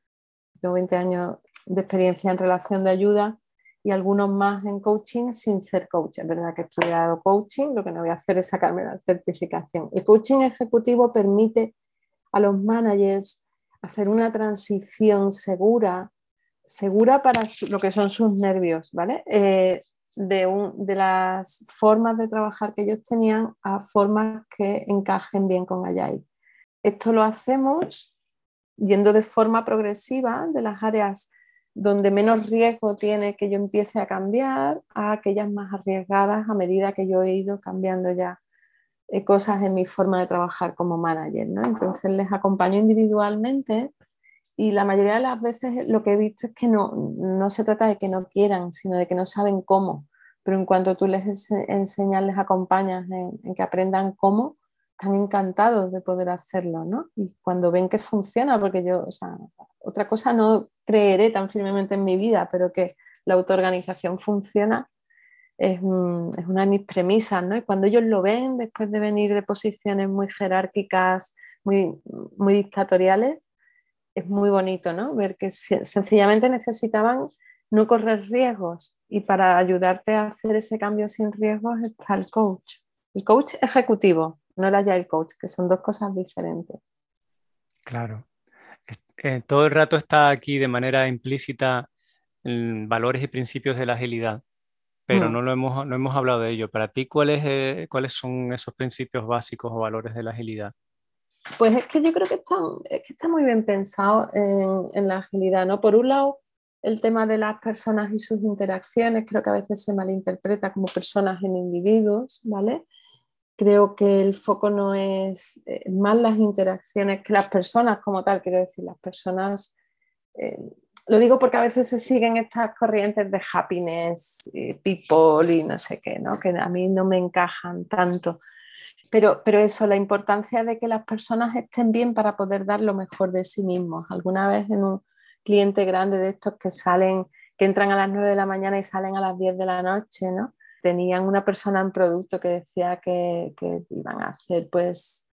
tengo 20 años de experiencia en relación de ayuda y algunos más en coaching sin ser coach. Es verdad que he estudiado coaching, lo que no voy a hacer es sacarme la certificación. El coaching ejecutivo permite a los managers hacer una transición segura, segura para lo que son sus nervios, ¿vale? Eh, de, de, las formas de trabajar que ellos tenían a formas que encajen bien con Agile. Esto lo hacemos yendo de forma progresiva de las áreas donde menos riesgo tiene que yo empiece a cambiar a aquellas más arriesgadas a medida que yo he ido cambiando ya eh, cosas en mi forma de trabajar como manager. ¿no? Entonces les acompaño individualmente y la mayoría de las veces lo que he visto es que no, no se trata de que no quieran, sino de que no saben cómo. Pero en cuanto tú les enseñas, les acompañas en, que aprendan cómo, están encantados de poder hacerlo, ¿no? Y cuando ven que funciona, porque yo, o sea, otra cosa no creeré tan firmemente en mi vida, pero que la autoorganización funciona, es, es, una de mis premisas, ¿no? Y cuando ellos lo ven, después de venir de posiciones muy jerárquicas, muy, muy dictatoriales, es muy bonito, ¿no? Ver que sencillamente necesitaban no correr riesgos y para ayudarte a hacer ese cambio sin riesgos está el coach. El coach ejecutivo, no el agile coach, que son dos cosas diferentes. Claro. Eh, todo el rato está aquí de manera implícita en valores y principios de la agilidad, pero mm. no, lo hemos, no hemos hablado de ello. Para ti, ¿cuáles, eh, ¿cuáles son esos principios básicos o valores de la agilidad? Pues es que yo creo que está, muy bien pensado en, en, la agilidad. ¿no? Por un lado, el tema de las personas y sus interacciones creo que a veces se malinterpreta como personas en individuos, ¿vale? Creo que el foco no es eh, más las interacciones que las personas como tal, quiero decir, las personas, eh, lo digo porque a veces se siguen estas corrientes de happiness, people y no sé qué, ¿no? que a mí no me encajan tanto. Pero, pero eso, la importancia de que las personas estén bien para poder dar lo mejor de sí mismos. Alguna vez en un cliente grande de estos que salen, que entran a las 9 de la mañana y salen a las 10 de la noche, ¿no? Tenían una persona en producto que decía que, que iban a hacer pues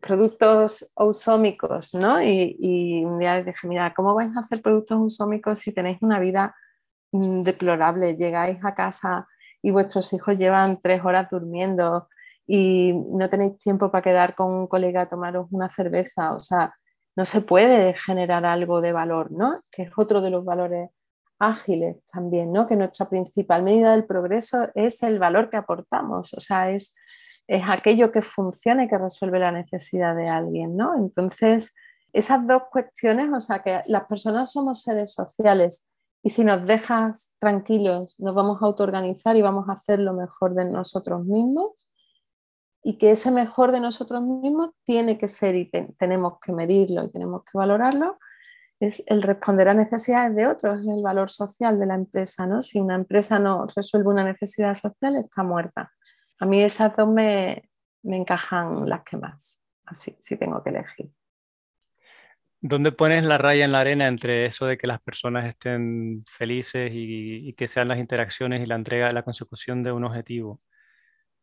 productos ausómicos, ¿no? Y, un día dije, mira, ¿cómo vais a hacer productos ausómicos si tenéis una vida mm, deplorable? Llegáis a casa y vuestros hijos llevan tres horas durmiendo y no tenéis tiempo para quedar con un colega a tomaros una cerveza, o sea, no se puede generar algo de valor, ¿no? Que es otro de los valores ágiles también, ¿no? Que nuestra principal medida del progreso es el valor que aportamos, o sea, es, es aquello que funciona que resuelve la necesidad de alguien, ¿no? Entonces, esas dos cuestiones, o sea, que las personas somos seres sociales y si nos dejas tranquilos, nos vamos a autoorganizar y vamos a hacer lo mejor de nosotros mismos y que ese mejor de nosotros mismos tiene que ser y tenemos que medirlo y tenemos que valorarlo, es el responder a necesidades de otros, es el valor social de la empresa. ¿no? Si una empresa no resuelve una necesidad social, está muerta. A mí esas dos me, me encajan las que más, así si tengo que elegir. ¿Dónde pones la raya en la arena entre eso de que las personas estén felices y, y que sean las interacciones y la entrega, la consecución de un objetivo?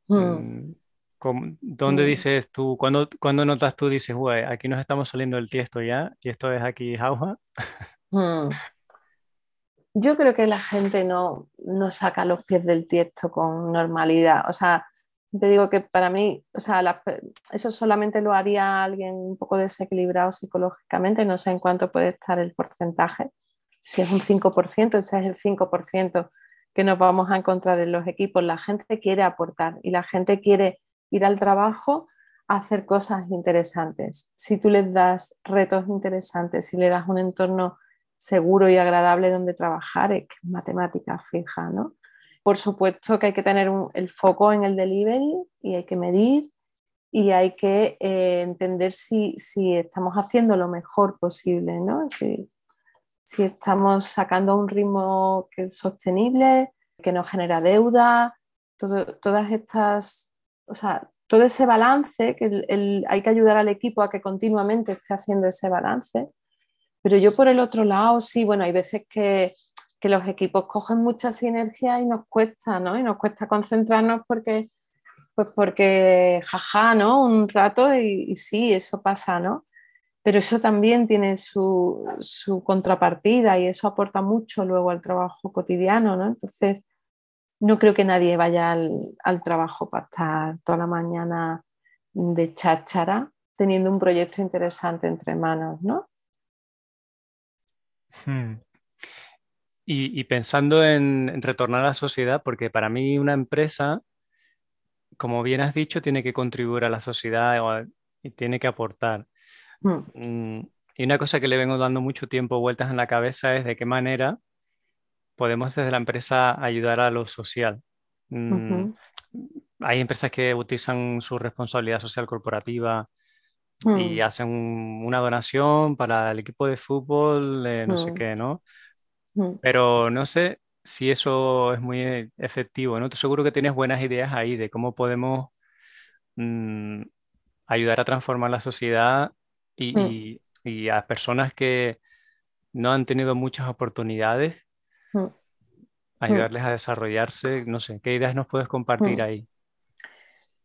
Hmm. Mm, ¿Dónde mm. dices tú, cuando, cuando notas tú, dices, güey, aquí nos estamos saliendo del tiesto ya, y esto es aquí jauja? Mm. yo creo que la gente no, no saca los pies del tiesto con normalidad. O sea, te digo que para mí, o sea, eso solamente lo haría alguien un poco desequilibrado psicológicamente, no sé en cuánto puede estar el porcentaje. Si es un 5%, ese es el 5% que nos vamos a encontrar en los equipos. La gente quiere aportar y la gente quiere ir al trabajo a hacer cosas interesantes. Si tú les das retos interesantes, si le das un entorno seguro y agradable donde trabajar, es matemática fija, ¿no? Por supuesto que hay que tener el foco en el delivery y hay que medir y hay que eh, entender si, estamos haciendo lo mejor posible, ¿no? Si, estamos sacando un ritmo que es sostenible, que no genera deuda, todas estas, o sea, todo ese balance, que hay que ayudar al equipo a que continuamente esté haciendo ese balance pero yo por el otro lado, sí, bueno, hay veces que, los equipos cogen mucha sinergia y nos cuesta, ¿no? Y nos cuesta concentrarnos porque, pues porque, jaja, ¿no? Un rato y, sí, eso pasa, ¿no? Pero eso también tiene su, contrapartida y eso aporta mucho luego al trabajo cotidiano, ¿no? Entonces, no creo que nadie vaya al, al trabajo para estar toda la mañana de cháchara teniendo un proyecto interesante entre manos, ¿no? Hmm. Y, pensando en, retornar a la sociedad, porque para mí una empresa, como bien has dicho, tiene que contribuir a la sociedad y tiene que aportar. Hmm. Mm, y una cosa que le vengo dando mucho tiempo vueltas en la cabeza es de qué manera podemos desde la empresa ayudar a lo social. Mm, hay empresas que utilizan su responsabilidad social corporativa y mm. hacen una donación para el equipo de fútbol, no sé mm. qué, ¿no? Mm. Pero no sé si eso es muy efectivo, ¿no? Estoy seguro que tienes buenas ideas ahí de cómo podemos ayudar a transformar la sociedad y, a personas que no han tenido muchas oportunidades, ayudarles a desarrollarse, no sé, ¿qué ideas nos puedes compartir ahí?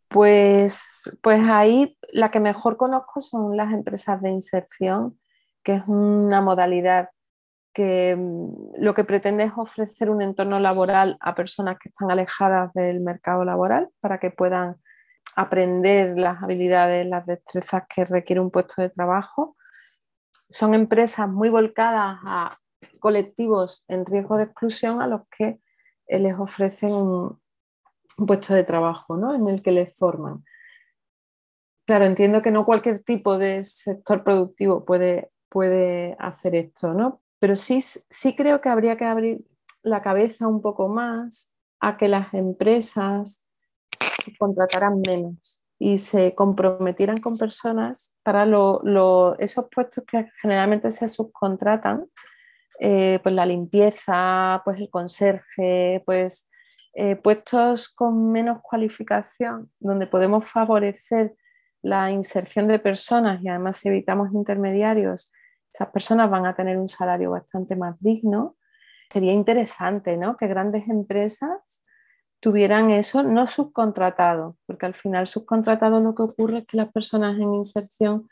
Pues, pues ahí la que mejor conozco son las empresas de inserción, que es una modalidad que mm, lo que pretende es ofrecer un entorno laboral a personas que están alejadas del mercado laboral para que puedan aprender las habilidades, las destrezas que requiere un puesto de trabajo. Son empresas muy volcadas a colectivos en riesgo de exclusión a los que les ofrecen un, puesto de trabajo ¿no? en el que les forman. Claro, entiendo que no cualquier tipo de sector productivo puede, puede hacer esto, ¿no? pero sí, sí creo que habría que abrir la cabeza un poco más a que las empresas contrataran menos y se comprometieran con personas para esos puestos que generalmente se subcontratan, eh, pues la limpieza, pues el conserje, pues eh, puestos con menos cualificación, donde podemos favorecer la inserción de personas y además si evitamos intermediarios, esas personas van a tener un salario bastante más digno. Sería interesante ¿no? que grandes empresas tuvieran eso no subcontratado, porque al final subcontratado lo que ocurre es que las personas en inserción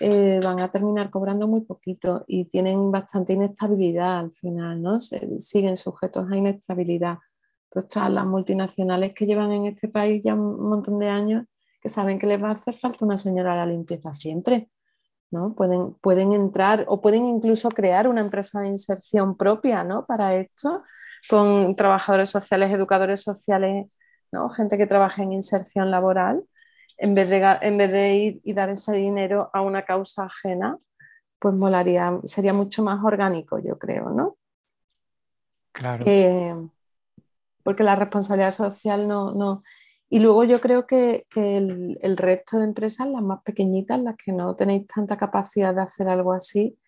eh, van a terminar cobrando muy poquito y tienen bastante inestabilidad al final, ¿no? siguen sujetos a inestabilidad pues las multinacionales que llevan en este país ya un montón de años, que saben que les va a hacer falta una señora a la limpieza siempre. ¿no? Pueden, pueden entrar o pueden incluso crear una empresa de inserción propia ¿no? para esto, con trabajadores sociales, educadores sociales, ¿no? gente que trabaja en inserción laboral, en vez de, en vez de ir y dar ese dinero a una causa ajena, pues molaría, sería mucho más orgánico, yo creo, ¿no? Claro. Eh, porque la responsabilidad social no... no... Y luego yo creo que, el, resto de empresas, las más pequeñitas, las que no tenéis tanta capacidad de hacer algo así,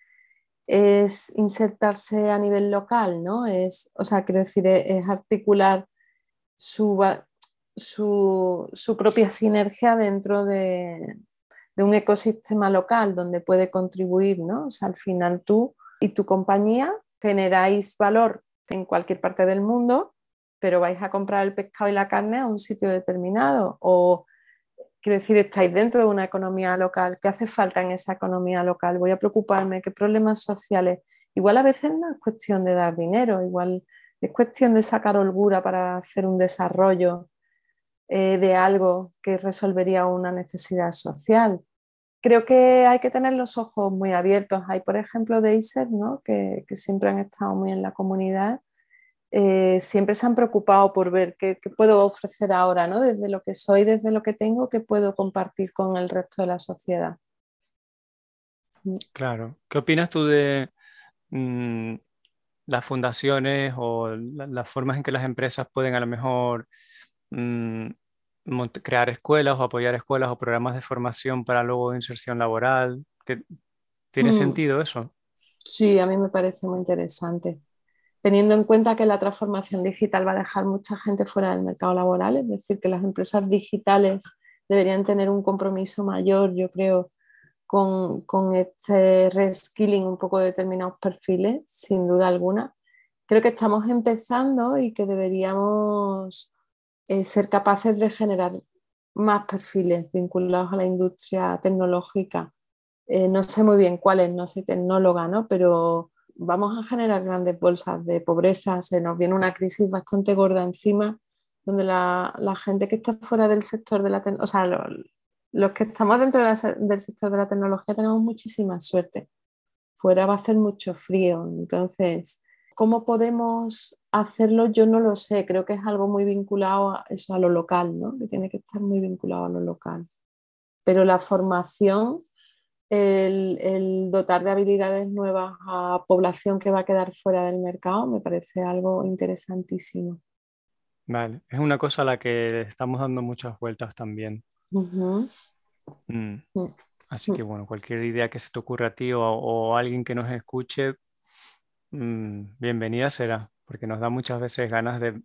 es insertarse a nivel local, ¿no? Es, o sea, quiero decir, es, articular su, su, propia sinergia dentro de, de, un ecosistema local donde puede contribuir, ¿no? O sea, al final tú y tu compañía generáis valor en cualquier parte del mundo pero vais a comprar el pescado y la carne a un sitio determinado o quiero decir, estáis dentro de una economía local, ¿qué hace falta en esa economía local? Voy a preocuparme, qué problemas sociales igual a veces no es cuestión de dar dinero, igual es cuestión de sacar holgura para hacer un desarrollo eh, de algo que resolvería una necesidad social. Creo que hay que tener los ojos muy abiertos. Hay, por ejemplo, Deiser, ¿no? que, que siempre han estado muy en la comunidad eh, siempre se han preocupado por ver qué, puedo ofrecer ahora, ¿no? desde lo que soy, desde lo que tengo, qué puedo compartir con el resto de la sociedad. Claro. ¿Qué opinas tú de mm, las fundaciones o las formas en que las empresas pueden a lo mejor mm, crear escuelas o apoyar escuelas o programas de formación para luego inserción laboral? ¿Tiene sentido eso? Sí, a mí me parece muy interesante teniendo en cuenta que la transformación digital va a dejar mucha gente fuera del mercado laboral, es decir, que las empresas digitales deberían tener un compromiso mayor, yo creo, con, este reskilling un poco de determinados perfiles, sin duda alguna. Creo que estamos empezando y que deberíamos eh, ser capaces de generar más perfiles vinculados a la industria tecnológica. Eh, no sé muy bien cuáles, no soy tecnóloga, ¿no? pero vamos a generar grandes bolsas de pobreza, se nos viene una crisis bastante gorda encima, donde la, gente que está fuera del sector de la tecnología, o sea, los que estamos dentro del sector de la tecnología tenemos muchísima suerte. Fuera va a hacer mucho frío, entonces, ¿cómo podemos hacerlo? Yo no lo sé, creo que es algo muy vinculado a eso, a lo local, ¿no? que tiene que estar muy vinculado a lo local. Pero la formación el, dotar de habilidades nuevas a población que va a quedar fuera del mercado me parece algo interesantísimo. Vale, es una cosa a la que estamos dando muchas vueltas también. Mm. Mm. Así que bueno, cualquier idea que se te ocurra a ti o, alguien que nos escuche, mm, bienvenida será, porque nos da muchas veces ganas de...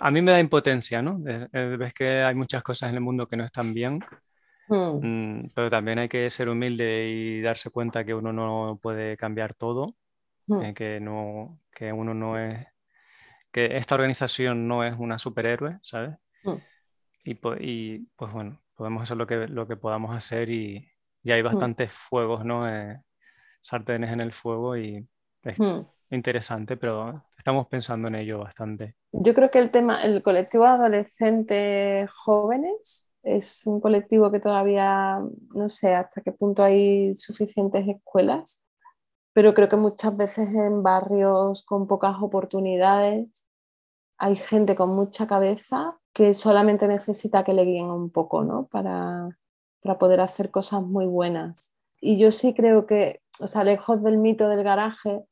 a mí me da impotencia, ¿no? Ves que hay muchas cosas en el mundo que no están bien Hmm. Mm, pero también hay que ser humilde y darse cuenta que uno no puede cambiar todo, hmm. eh, que, no, que uno no es, que esta organización no es una superhéroe, ¿sabes? Hmm. Y, pues bueno, podemos hacer lo que, lo que podamos hacer y, ya hay bastantes fuegos, ¿no? Eh, sartenes en el fuego y es interesante, pero estamos pensando en ello bastante. Yo creo que el tema, el colectivo adolescentes jóvenes es un colectivo que todavía no sé hasta qué punto hay suficientes escuelas, pero creo que muchas veces en barrios con pocas oportunidades hay gente con mucha cabeza que solamente necesita que le guíen un poco ¿no? para, poder hacer cosas muy buenas. Y yo sí creo que, o sea, lejos del mito del garaje,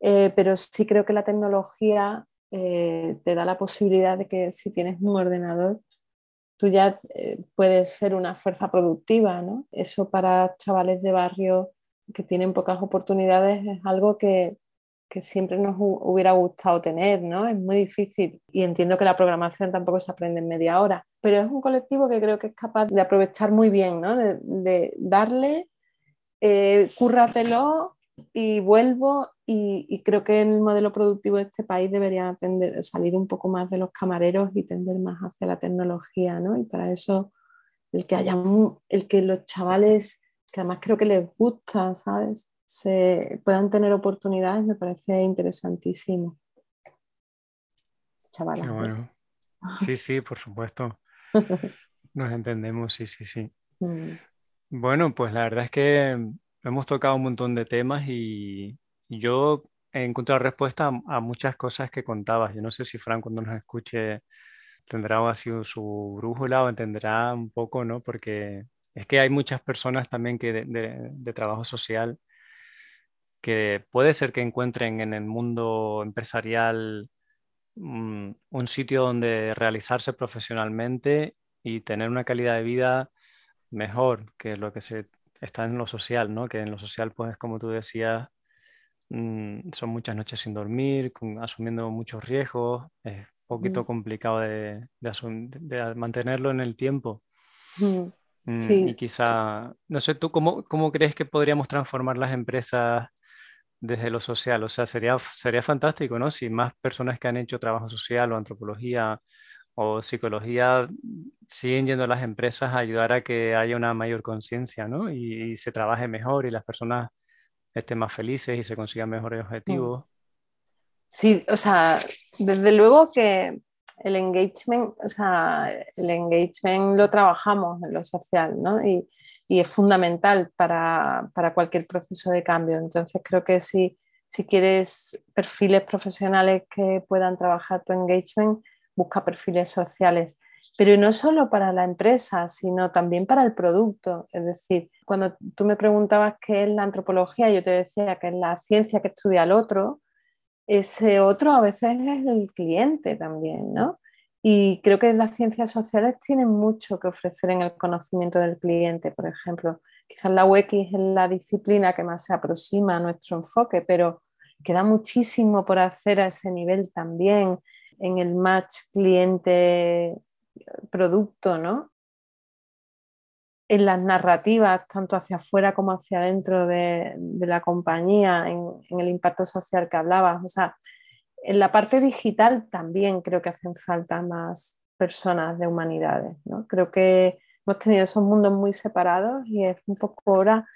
eh, pero sí creo que la tecnología eh, te da la posibilidad de que si tienes un ordenador, tú ya eh, puedes ser una fuerza productiva, ¿no? Eso para chavales de barrio que tienen pocas oportunidades es algo que, siempre nos hubiera gustado tener, ¿no? Es muy difícil y entiendo que la programación tampoco se aprende en media hora, pero es un colectivo que creo que es capaz de aprovechar muy bien, ¿no? De, darle, eh, cúrratelo y vuelvo y, creo que el modelo productivo de este país debería tender, salir un poco más de los camareros y tender más hacia la tecnología, ¿no? Y para eso el que haya el que los chavales, que además creo que les gusta, ¿sabes? Se puedan tener oportunidades me parece interesantísimo. Chavales. bueno. Sí, sí, por supuesto. (laughs) Nos entendemos, sí, sí, sí. Mm. Bueno, pues la verdad es que hemos tocado un montón de temas y, yo he encontrado respuesta a, muchas cosas que contabas. Yo no sé si Fran cuando nos escuche tendrá así su brújula o entenderá un poco, ¿no? Porque es que hay muchas personas también que de, trabajo social que puede ser que encuentren en el mundo empresarial mm, un sitio donde realizarse profesionalmente y tener una calidad de vida mejor que lo que se está en lo social, ¿no? Que en lo social, pues, como tú decías, mm, son muchas noches sin dormir, asumiendo muchos riesgos, es un poquito complicado de, mantenerlo en el tiempo. Mm, y quizá, no sé, ¿tú cómo, cómo crees que podríamos transformar las empresas desde lo social? O sea, sería, sería fantástico, ¿no? Si más personas que han hecho trabajo social o antropología o psicología siguen yendo a las empresas a ayudar a que haya una mayor conciencia ¿no? y, se trabaje mejor y las personas estén más felices y se consigan mejores objetivos. Sí, o sea, desde luego que el engagement, o sea, el engagement lo trabajamos en lo social, ¿no? Y, y es fundamental para, para, cualquier proceso de cambio. Entonces creo que si, si quieres perfiles profesionales que puedan trabajar tu engagement, busca perfiles sociales. Pero no solo para la empresa, sino también para el producto. Es decir, cuando tú me preguntabas qué es la antropología, yo te decía que es la ciencia que estudia al otro, ese otro a veces es el cliente también, ¿no? Y creo que las ciencias sociales tienen mucho que ofrecer en el conocimiento del cliente, por ejemplo. Quizás la UX es la disciplina que más se aproxima a nuestro enfoque, pero queda muchísimo por hacer a ese nivel también en el match cliente-producto, ¿no? en las narrativas, tanto hacia afuera como hacia adentro de, la compañía, en, el impacto social que hablabas. O sea, en la parte digital también creo que hacen falta más personas de humanidades. ¿no? Creo que hemos tenido esos mundos muy separados y es un poco hora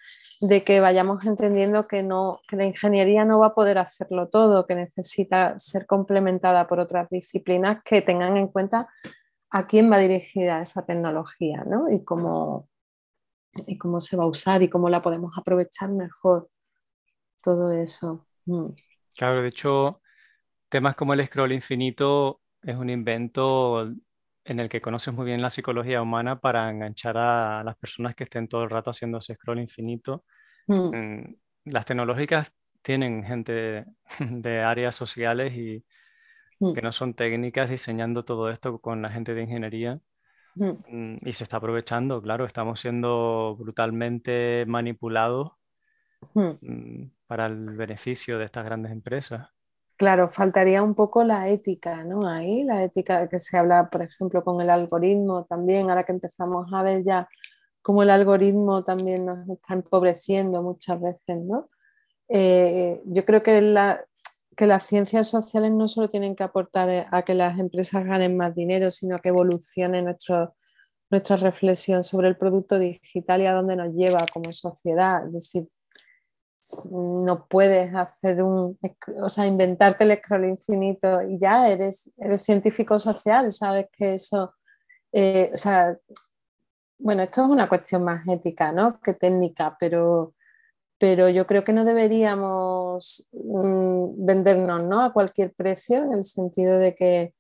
de que vayamos entendiendo que, no, que la ingeniería no va a poder hacerlo todo, que necesita ser complementada por otras disciplinas que tengan en cuenta a quién va dirigida esa tecnología ¿no? y cómo, y cómo se va a usar y cómo la podemos aprovechar mejor. Todo eso. Mm. Claro, de hecho, temas como el scroll infinito es un invento en el que conoces muy bien la psicología humana para enganchar a las personas que estén todo el rato haciendo ese scroll infinito. Mm. Mm, las tecnológicas tienen gente (laughs) de áreas sociales y que no son técnicas diseñando todo esto con la gente de ingeniería. Mm, y se está aprovechando, claro, estamos siendo brutalmente manipulados mm, para el beneficio de estas grandes empresas. Claro, faltaría un poco la ética, ¿no? Ahí, la ética que se habla, por ejemplo, con el algoritmo también, ahora que empezamos a ver ya cómo el algoritmo también nos está empobreciendo muchas veces, ¿no? Eh, yo creo que la, que las ciencias sociales no solo tienen que aportar eh, a que las empresas ganen más dinero, sino que evolucione nuestra reflexión sobre el producto digital y a dónde nos lleva como sociedad. Es decir, no puedes hacer un, o sea, inventarte el scroll infinito y ya eres, eres científico social, sabes que eso, eh, o sea, bueno, esto es una cuestión más ética, ¿no? Que técnica, pero pero yo creo que no deberíamos mm, vendernos ¿no? a cualquier precio en el sentido de que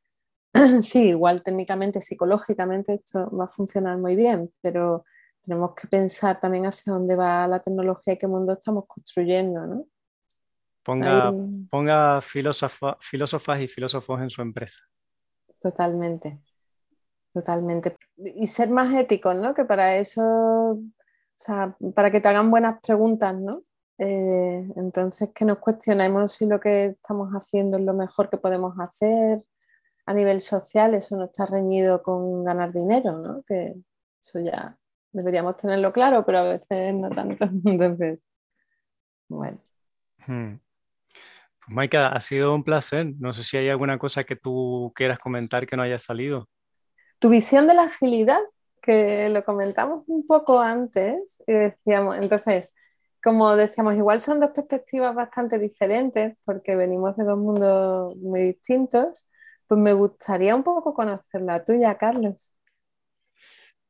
(clears throat) sí, igual técnicamente, psicológicamente esto va a funcionar muy bien, pero tenemos que pensar también hacia dónde va la tecnología y qué mundo estamos construyendo. ¿no? Ponga, ponga filósofas y filósofos en su empresa. Totalmente, totalmente. Y ser más éticos, ¿no? Que para eso o sea, para que te hagan buenas preguntas, ¿no? Eh, entonces, que nos cuestionemos si lo que estamos haciendo es lo mejor que podemos hacer a nivel social, eso no está reñido con ganar dinero, ¿no? Que eso ya deberíamos tenerlo claro, pero a veces no tanto. (laughs) Entonces, bueno. Hmm. Pues Maika, ha sido un placer. No sé si hay alguna cosa que tú quieras comentar que no haya salido. Tu visión de la agilidad que lo comentamos un poco antes y decíamos, entonces, como decíamos, igual son dos perspectivas bastante diferentes porque venimos de dos mundos muy distintos, pues me gustaría un poco conocer la tuya, Carlos.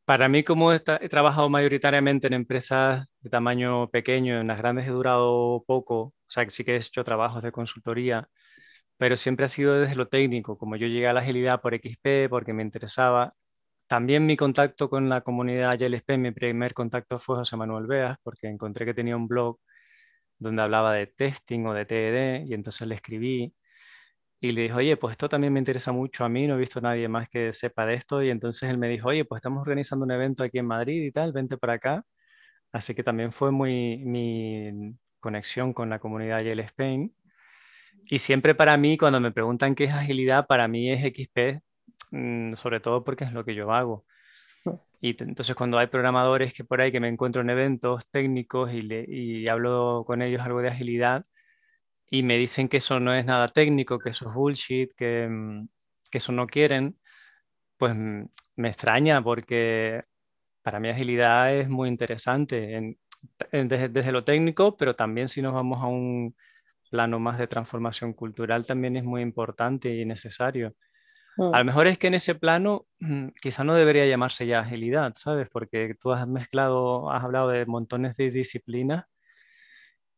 Para mí, como he, trabajado mayoritariamente en empresas de tamaño pequeño, en las grandes he durado poco, o sea, sí que he hecho trabajos de consultoría, pero siempre ha sido desde lo técnico, como yo llegué a la agilidad por XP, porque me interesaba, también mi contacto con la comunidad YLSP, mi primer contacto fue José Manuel Veas, porque encontré que tenía un blog donde hablaba de testing o de TED, y entonces le escribí y le dije, oye, pues esto también me interesa mucho a mí, no he visto a nadie más que sepa de esto, y entonces él me dijo, oye, pues estamos organizando un evento aquí en Madrid y tal, vente para acá. Así que también fue muy mi conexión con la comunidad YL Spain. Y siempre para mí, cuando me preguntan qué es agilidad, para mí es XP Mm, sobre todo porque es lo que yo hago. Y entonces cuando hay programadores que por ahí que me encuentro en eventos técnicos y, y hablo con ellos algo de agilidad y me dicen que eso no es nada técnico, que eso es bullshit, que, mm, que eso no quieren, pues me extraña porque para mí agilidad es muy interesante. desde, desde, lo técnico, pero también si nos vamos a un plano más de transformación cultural, también es muy importante y necesario. A lo mm. mejor es que en ese plano mm, quizá no debería llamarse ya agilidad, ¿sabes? Porque tú has mezclado, has hablado de montones de disciplinas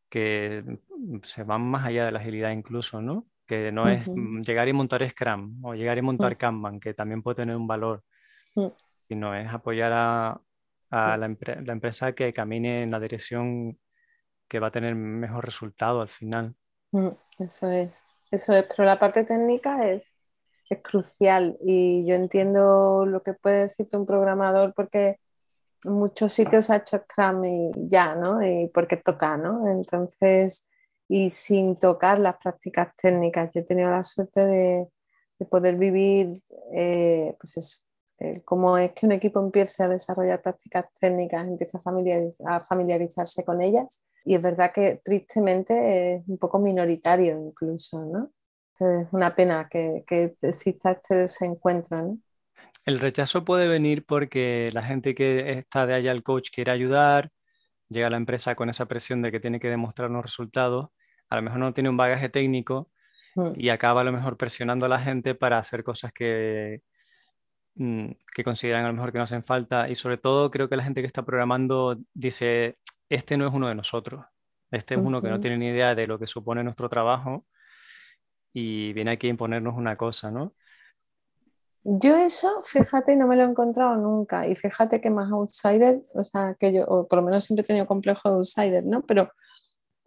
que mm, se van más allá de la agilidad incluso, ¿no? Que no es llegar y montar Scrum o llegar y montar Kanban, que también puede tener un valor, sino es apoyar a, a la, la, empresa que camine en la dirección que va a tener mejor resultado al final. Eso es, eso es, pero la parte técnica es es crucial y yo entiendo lo que puede decirte un programador porque muchos sitios hecho Scrum y ya, ¿no? Y porque toca, ¿no? Entonces, y sin tocar las prácticas técnicas, yo he tenido la suerte de, poder vivir, eh, pues eso, cómo es que un equipo empiece a desarrollar prácticas técnicas, empieza a, a familiarizarse con ellas. Y es verdad que tristemente es un poco minoritario incluso, ¿no? es una pena que, que exista este desencuentro. El rechazo puede venir porque la gente que está de allá, el coach, quiere ayudar, llega a la empresa con esa presión de que tiene que demostrar unos resultados, a lo mejor no tiene un bagaje técnico mm. y acaba a lo mejor presionando a la gente para hacer cosas que, mm, que consideran a lo mejor que no hacen falta y sobre todo creo que la gente que está programando dice, este no es uno de nosotros, este es uno que no tiene ni idea de lo que supone nuestro trabajo y viene aquí a imponernos una cosa, ¿no? Yo eso, fíjate, no me lo he encontrado nunca. Y fíjate que más outsider, o sea, que yo, o por lo menos siempre he tenido complejo de outsider, ¿no? Pero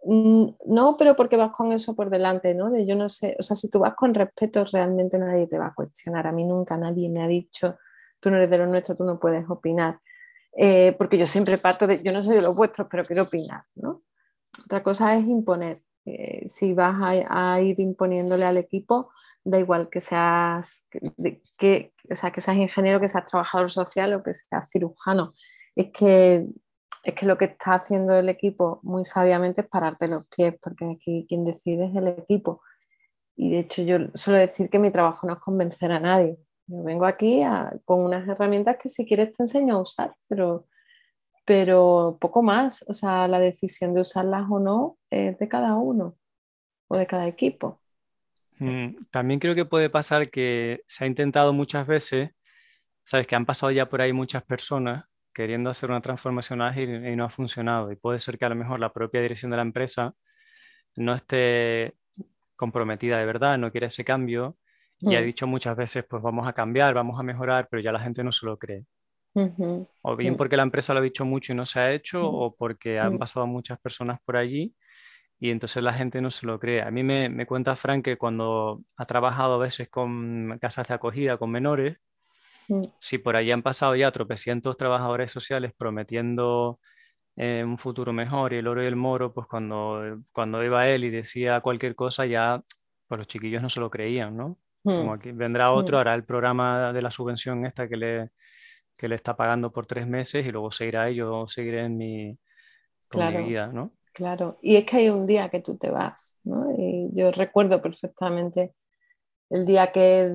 mm, no, pero porque vas con eso por delante, ¿no? De yo no sé, o sea, si tú vas con respeto, realmente nadie te va a cuestionar. A mí nunca nadie me ha dicho, tú no eres de los nuestros, tú no puedes opinar. Eh, porque yo siempre parto de, yo no soy de los vuestros, pero quiero opinar, ¿no? Otra cosa es imponer. Eh, si vas a, ir imponiéndole al equipo, da igual que seas, que, o sea, que seas ingeniero, que seas trabajador social o que seas cirujano. Es que, es que lo que está haciendo el equipo muy sabiamente es pararte los pies, porque aquí quien decide es el equipo. Y de hecho yo suelo decir que mi trabajo no es convencer a nadie. Yo vengo aquí con unas herramientas que si quieres te enseño a usar, pero pero poco más. O sea, la decisión de usarlas o no es de cada uno o de cada equipo. Mm, también creo que puede pasar que se ha intentado muchas veces, sabes que han pasado ya por ahí muchas personas queriendo hacer una transformación ágil y no ha funcionado. Y puede ser que a lo mejor la propia dirección de la empresa no esté comprometida de verdad, no quiere ese cambio y ha mm. dicho muchas veces, pues vamos a cambiar, vamos a mejorar, pero ya la gente no se lo cree. O bien porque la empresa lo ha dicho mucho y no se ha hecho, o porque han pasado muchas personas por allí y entonces la gente no se lo cree. A mí me, me cuenta Frank que cuando ha trabajado a veces con casas de acogida, con menores, si por allí han pasado ya tropecientos trabajadores sociales prometiendo eh, un futuro mejor y el oro y el moro, pues cuando, cuando iba él y decía cualquier cosa, ya pues los chiquillos no se lo creían, ¿no? Como aquí vendrá otro, hará el programa de la subvención esta que le, que le está pagando por tres meses y luego seguirá y yo seguiré en mi, claro, vida, ¿no? Claro, y es que hay un día que tú te vas, ¿no? Y yo recuerdo perfectamente el día que,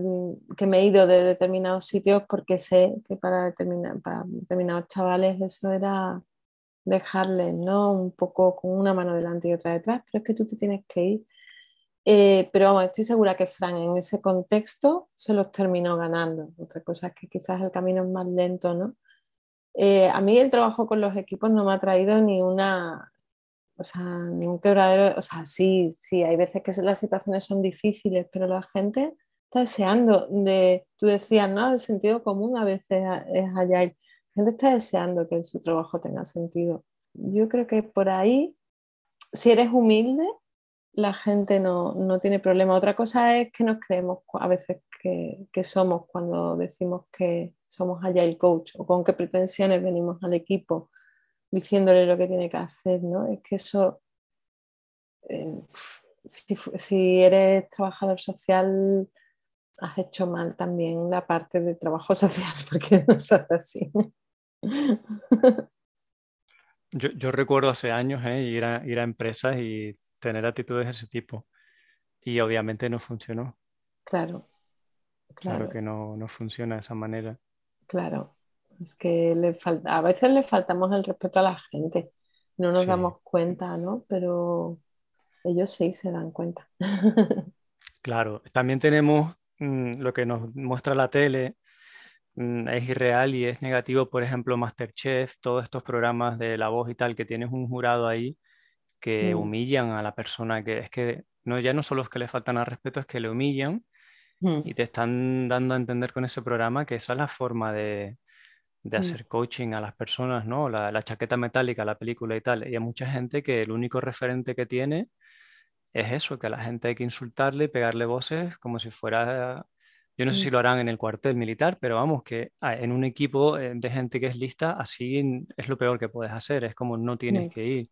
que, me he ido de determinados sitios porque sé que para, determinados chavales eso era dejarles, ¿no? Un poco con una mano delante y otra detrás, pero es que tú te tienes que ir eh, pero vamos, estoy segura que Fran en ese contexto se los terminó ganando. Otra cosa es que quizás el camino es más lento, ¿no? Eh, a mí el trabajo con los equipos no me ha traído ni una, o sea, ni un quebradero, o sea, sí, sí, hay veces que las situaciones son difíciles, pero la gente está deseando de, tú decías, ¿no? El sentido común a veces es allá. La gente está deseando que su trabajo tenga sentido. Yo creo que por ahí, si eres humilde, la gente no, tiene problema. Otra cosa es que nos creemos a veces que, somos cuando decimos que somos el coach o con qué pretensiones venimos al equipo diciéndole lo que tiene que hacer, ¿no? Es que eso, eh, si, eres trabajador social, has hecho mal también la parte de trabajo (laughs) social, porque no es así. Yo, recuerdo hace años ¿eh? ir, a, ir a empresas y tener actitudes de ese tipo. Y obviamente no funcionó. Claro. Claro, que no, funciona de esa manera. Claro. Es que le falta, a veces le faltamos el respeto a la gente. No nos damos cuenta, ¿no? Pero ellos sí se dan cuenta. (laughs) claro, también tenemos mm, lo que nos muestra la tele, mm, es irreal y es negativo, por ejemplo, Masterchef, todos estos programas de la voz y tal, que tienes un jurado ahí que Mm, humillan a la persona, que es que no, ya no solo es que le faltan al respeto, es que le humillan mm, y te están dando a entender con ese programa que esa es la forma de, de mm, hacer coaching a las personas, ¿no? La, la chaqueta metálica, la película y tal. Y hay mucha gente que el único referente que tiene es eso, que a la gente hay que insultarle y pegarle voces como si fuera... Yo no sé si mm, lo harán en el cuartel militar, pero vamos, que ah, en un equipo eh, de gente que es lista, así es lo peor que puedes hacer, es como no tienes mm, que ir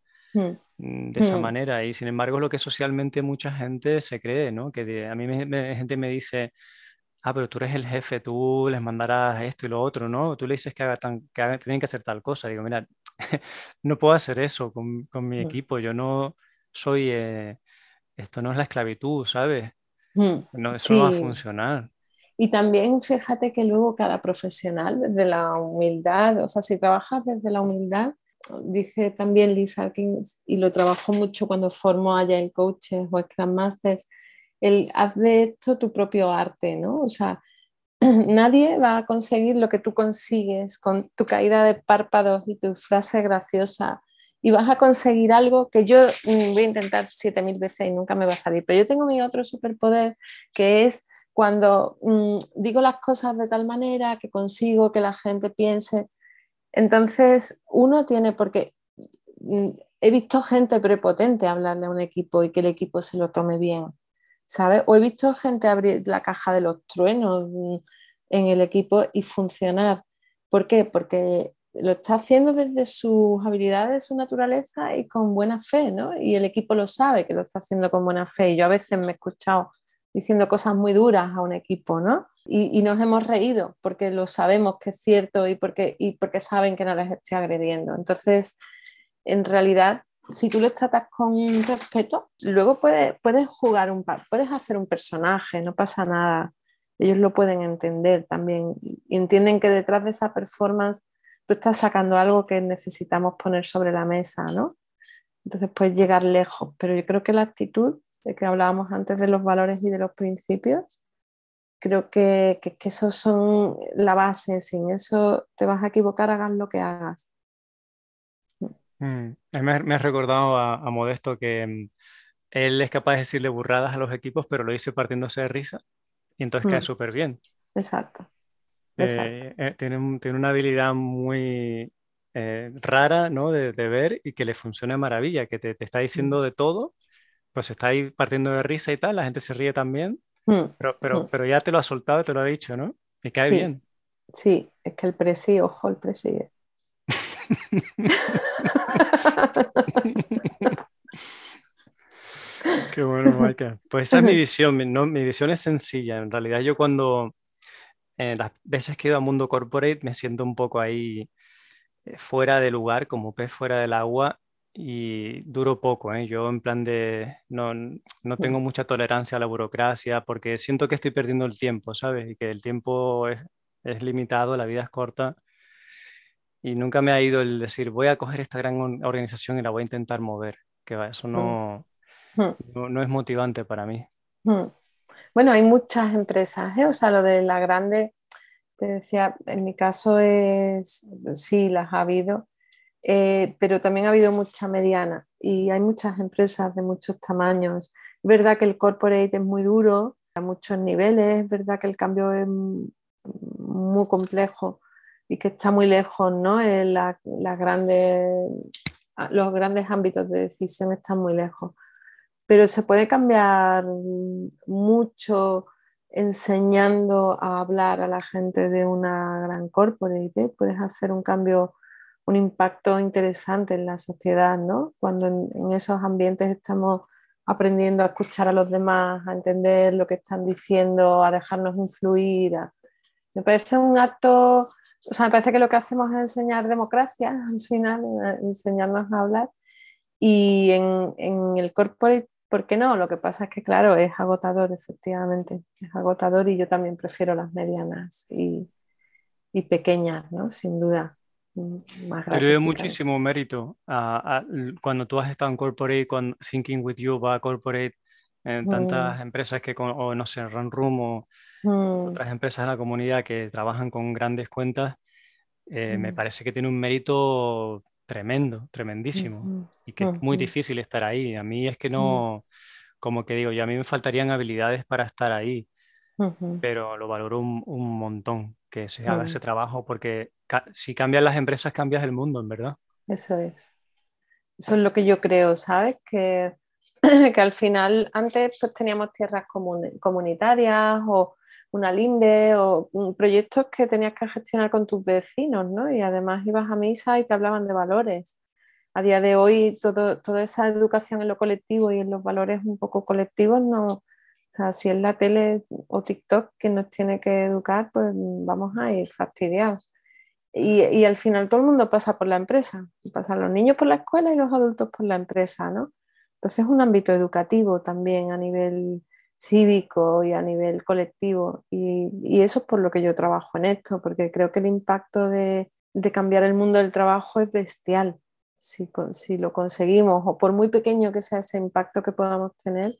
de esa manera. Y sin embargo, es lo que socialmente mucha gente se cree, ¿no? Que de- a mí me, me- gente me dice, ah, pero tú eres el jefe, tú les mandarás esto y lo otro, ¿no? Tú le dices que, haga tan, que haga- tienen que hacer tal cosa. Digo, mira, (laughs) no puedo hacer eso con, con mi equipo, yo no soy, eh, esto no es la esclavitud, ¿sabes? mm. No, eso no va a Sí, funcionar. y también fíjate que luego cada profesional desde la humildad, o sea, si trabajas desde la humildad, dice también Lisa Kings, y lo trabajó mucho cuando formó Agile Coaches o Scrum Masters, el haz de esto tu propio arte, ¿no? O sea, (clears throat) nadie va a conseguir lo que tú consigues con tu caída de párpados y tu frase graciosa. Y vas a conseguir algo que yo mm, voy a intentar siete mil veces y nunca me va a salir. Pero yo tengo mi otro superpoder que es cuando mm, digo las cosas de tal manera que consigo que la gente piense. Entonces, uno tiene, porque mm, he visto gente prepotente hablarle a un equipo y que el equipo se lo tome bien, ¿sabes? O he visto gente abrir la caja de los truenos mm, en el equipo y funcionar. ¿Por qué? Porque lo está haciendo desde sus habilidades, su naturaleza y con buena fe, ¿no? Y el equipo lo sabe que lo está haciendo con buena fe. Y yo a veces me he escuchado diciendo cosas muy duras a un equipo, ¿no? Y, y nos hemos reído porque lo sabemos que es cierto y porque, y porque saben que no les estoy agrediendo. Entonces, en realidad, si tú les tratas con respeto, luego puedes, puedes jugar un par, puedes hacer un personaje, no pasa nada. Ellos lo pueden entender también y entienden que detrás de esa performance tú estás sacando algo que necesitamos poner sobre la mesa, ¿no? Entonces puedes llegar lejos, pero yo creo que la actitud de que hablábamos antes de los valores y de los principios, creo que, que, que esos son la base, sin eso te vas a equivocar, hagas lo que hagas. Mm, Me, me has recordado a, a Modesto que mm, él es capaz de decirle burradas a los equipos, pero lo dice partiéndose de risa y entonces cae Mm, súper bien. exacto. Eh, eh, tiene, tiene una habilidad muy eh, rara, ¿no? De, de ver y que le funciona de maravilla, que te, te está Mm, diciendo de todo, pues está ahí partiendo de risa y tal, la gente se ríe también, mm, pero, pero, mm. pero ya te lo ha soltado y te lo ha dicho, ¿no? Y cae Sí, bien. sí, es que el presi, ojo, el presi. (laughs) (laughs) Qué bueno, Maika. Pues esa es mi visión, mi, no, mi visión es sencilla. En realidad yo cuando, eh, las veces que he ido a Mundo Corporate, me siento un poco ahí eh, fuera de lugar, como pez fuera del agua, y duro poco, ¿eh? Yo en plan de, no, no tengo mucha tolerancia a la burocracia porque siento que estoy perdiendo el tiempo, ¿sabes? Y que el tiempo es, es limitado, la vida es corta, y nunca me ha ido el decir, voy a coger esta gran or- organización y la voy a intentar mover, que va, eso Mm, no, mm, no, no es motivante para mí. mm. Bueno, hay muchas empresas, ¿eh? O sea, lo de la grande, te decía, en mi caso es, sí, las ha habido, eh, pero también ha habido mucha mediana y hay muchas empresas de muchos tamaños. Es verdad que el corporate es muy duro a muchos niveles, es verdad que el cambio es muy complejo y que está muy lejos, ¿no? En la- las grandes, los grandes ámbitos de decisión están muy lejos pero se puede cambiar mucho enseñando a hablar a la gente de una gran corporate. ¿eh? Puedes hacer un cambio, un impacto interesante en la sociedad, ¿no? Cuando en, en esos ambientes estamos aprendiendo a escuchar a los demás, a entender lo que están diciendo, a dejarnos influir. a- Me parece un acto, o sea, me parece que lo que hacemos es enseñar democracia, (laughs) al final, eh, enseñarnos a hablar. Y en, en el corporate, ¿por qué no? Lo que pasa es que, claro, es agotador, efectivamente. Es agotador y yo también prefiero las medianas y, y pequeñas, ¿no? Sin duda. mm, Pero veo muchísimo mérito cuando tú has estado en corporate, cuando Thinking with You va a corporate en tantas empresas que, o no sé, Run Room o otras empresas en la comunidad que trabajan con grandes cuentas, eh, me parece que tiene un mérito tremendo, tremendísimo, y que es muy difícil estar ahí. A mí es que no, como que digo, yo a mí me faltarían habilidades para estar ahí, pero lo valoro un, montón que se haga ese trabajo, porque si cambian las empresas, cambias el mundo, en verdad. Eso es. Eso es lo que yo creo, ¿sabes? Que, (clears throat) que al final, antes pues teníamos tierras comunitarias o una linde o proyectos que tenías que gestionar con tus vecinos, ¿no? Y además ibas a misa y te hablaban de valores. A día de hoy, todo, toda esa educación en lo colectivo y en los valores un poco colectivos, no, o sea, si es la tele o TikTok que nos tiene que educar, pues vamos a ir fastidiados. Y, y, al final todo el mundo pasa por la empresa, pasan los niños por la escuela y los adultos por la empresa, ¿no? Entonces es un ámbito educativo también a nivel cívico y a nivel colectivo. Y, eso es por lo que yo trabajo en esto, porque creo que el impacto de, cambiar el mundo del trabajo es bestial. Si, si, lo conseguimos, o por muy pequeño que sea ese impacto que podamos tener,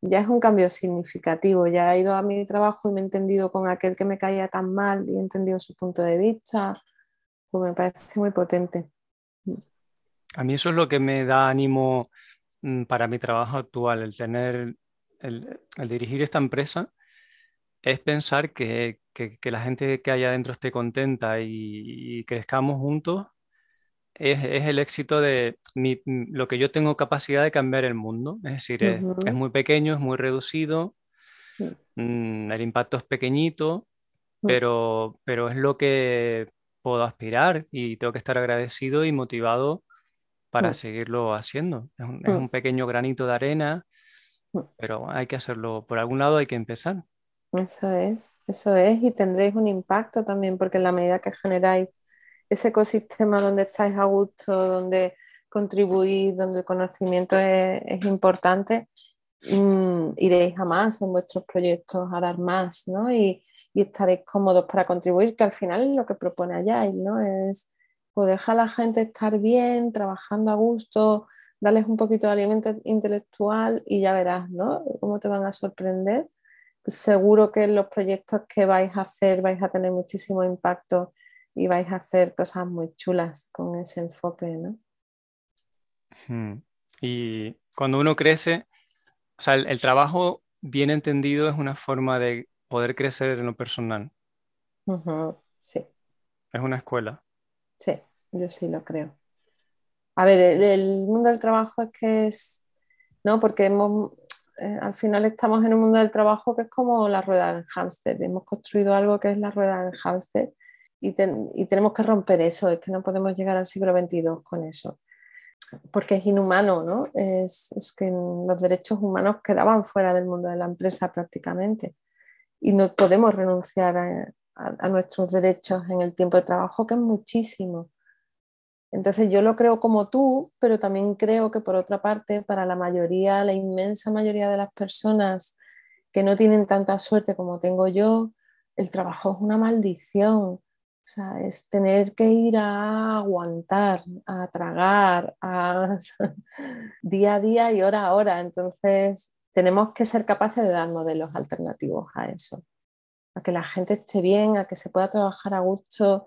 ya es un cambio significativo. Ya he ido a mi trabajo y me he entendido con aquel que me caía tan mal y he entendido su punto de vista, pues me parece muy potente. A mí eso es lo que me da ánimo mm, para mi trabajo actual, el tener el, dirigir esta empresa es pensar que, la gente que haya adentro esté contenta y, crezcamos juntos es, el éxito de lo que yo tengo capacidad de cambiar el mundo. Es decir, es, muy pequeño, es muy reducido, mm, el impacto es pequeñito, pero, pero es lo que puedo aspirar y tengo que estar agradecido y motivado para seguirlo haciendo. es un pequeño granito de arena pero hay que hacerlo, por algún lado hay que empezar. Eso es, eso es, y tendréis un impacto también, porque en la medida que generáis ese ecosistema donde estáis a gusto, donde contribuís, donde el conocimiento es, importante, mm, iréis a más en vuestros proyectos, a dar más, ¿no? Y, y, estaréis cómodos para contribuir, que al final es lo que propone Agile, ¿no? Es pues, dejar a la gente estar bien, trabajando a gusto, dales un poquito de alimento intelectual y ya verás, ¿no? Cómo te van a sorprender. Pues seguro que en los proyectos que vais a hacer vais a tener muchísimo impacto y vais a hacer cosas muy chulas con ese enfoque, ¿no? Y cuando uno crece, o sea, el, trabajo bien entendido es una forma de poder crecer en lo personal. Sí. Es una escuela. Sí, yo sí lo creo. A ver, el, mundo del trabajo es que es, ¿no? Porque eh, al final estamos en un mundo del trabajo que es como la rueda del hámster. Hemos construido algo que es la rueda del hámster y, tenemos que romper eso. Es que no podemos llegar al siglo XXII con eso. Porque es inhumano, ¿no? Es, que los derechos humanos quedaban fuera del mundo de la empresa prácticamente. Y no podemos renunciar a nuestros derechos en el tiempo de trabajo, que es muchísimo. Entonces yo lo creo como tú, pero también creo que por otra parte, para la mayoría, la inmensa mayoría de las personas que no tienen tanta suerte como tengo yo, el trabajo es una maldición. O sea, es tener que ir a aguantar, a tragar, a (laughs) día a día y hora a hora. Entonces, tenemos que ser capaces de dar modelos alternativos a eso, a que la gente esté bien, a que se pueda trabajar a gusto,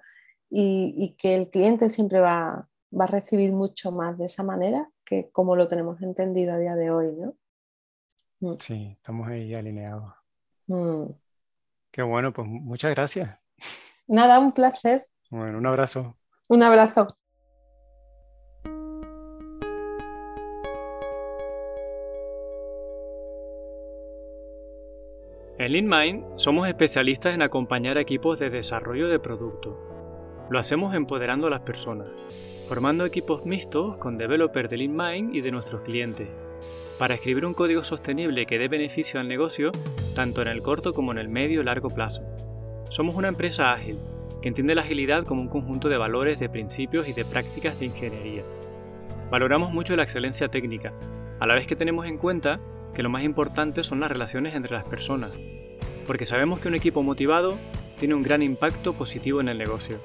y, que el cliente siempre va, a recibir mucho más de esa manera que como lo tenemos entendido a día de hoy, ¿no? Mm. Sí, estamos ahí alineados. Mm. Qué bueno, pues muchas gracias. Nada, un placer. Bueno, un abrazo. Un abrazo. En LeanMind somos especialistas en acompañar equipos de desarrollo de producto lo hacemos empoderando a las personas, formando equipos mixtos con developers de LeanMind y de nuestros clientes, para escribir un código sostenible que dé beneficio al negocio tanto en el corto como en el medio y largo plazo. Somos una empresa ágil, que entiende la agilidad como un conjunto de valores, de principios y de prácticas de ingeniería. Valoramos mucho la excelencia técnica, a la vez que tenemos en cuenta que lo más importante son las relaciones entre las personas, porque sabemos que un equipo motivado tiene un gran impacto positivo en el negocio.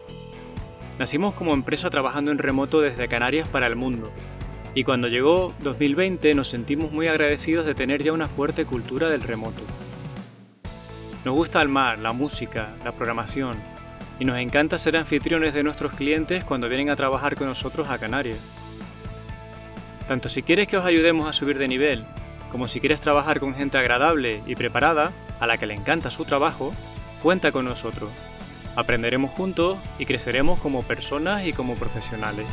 Nacimos como empresa trabajando en remoto desde Canarias para el mundo, y cuando llegó 2020 nos sentimos muy agradecidos de tener ya una fuerte cultura del remoto. Nos gusta el mar, la música, la programación, y nos encanta ser anfitriones de nuestros clientes cuando vienen a trabajar con nosotros a Canarias. Tanto si quieres que os ayudemos a subir de nivel, como si quieres trabajar con gente agradable y preparada, a la que le encanta su trabajo, cuenta con nosotros. Aprenderemos juntos y creceremos como personas y como profesionales.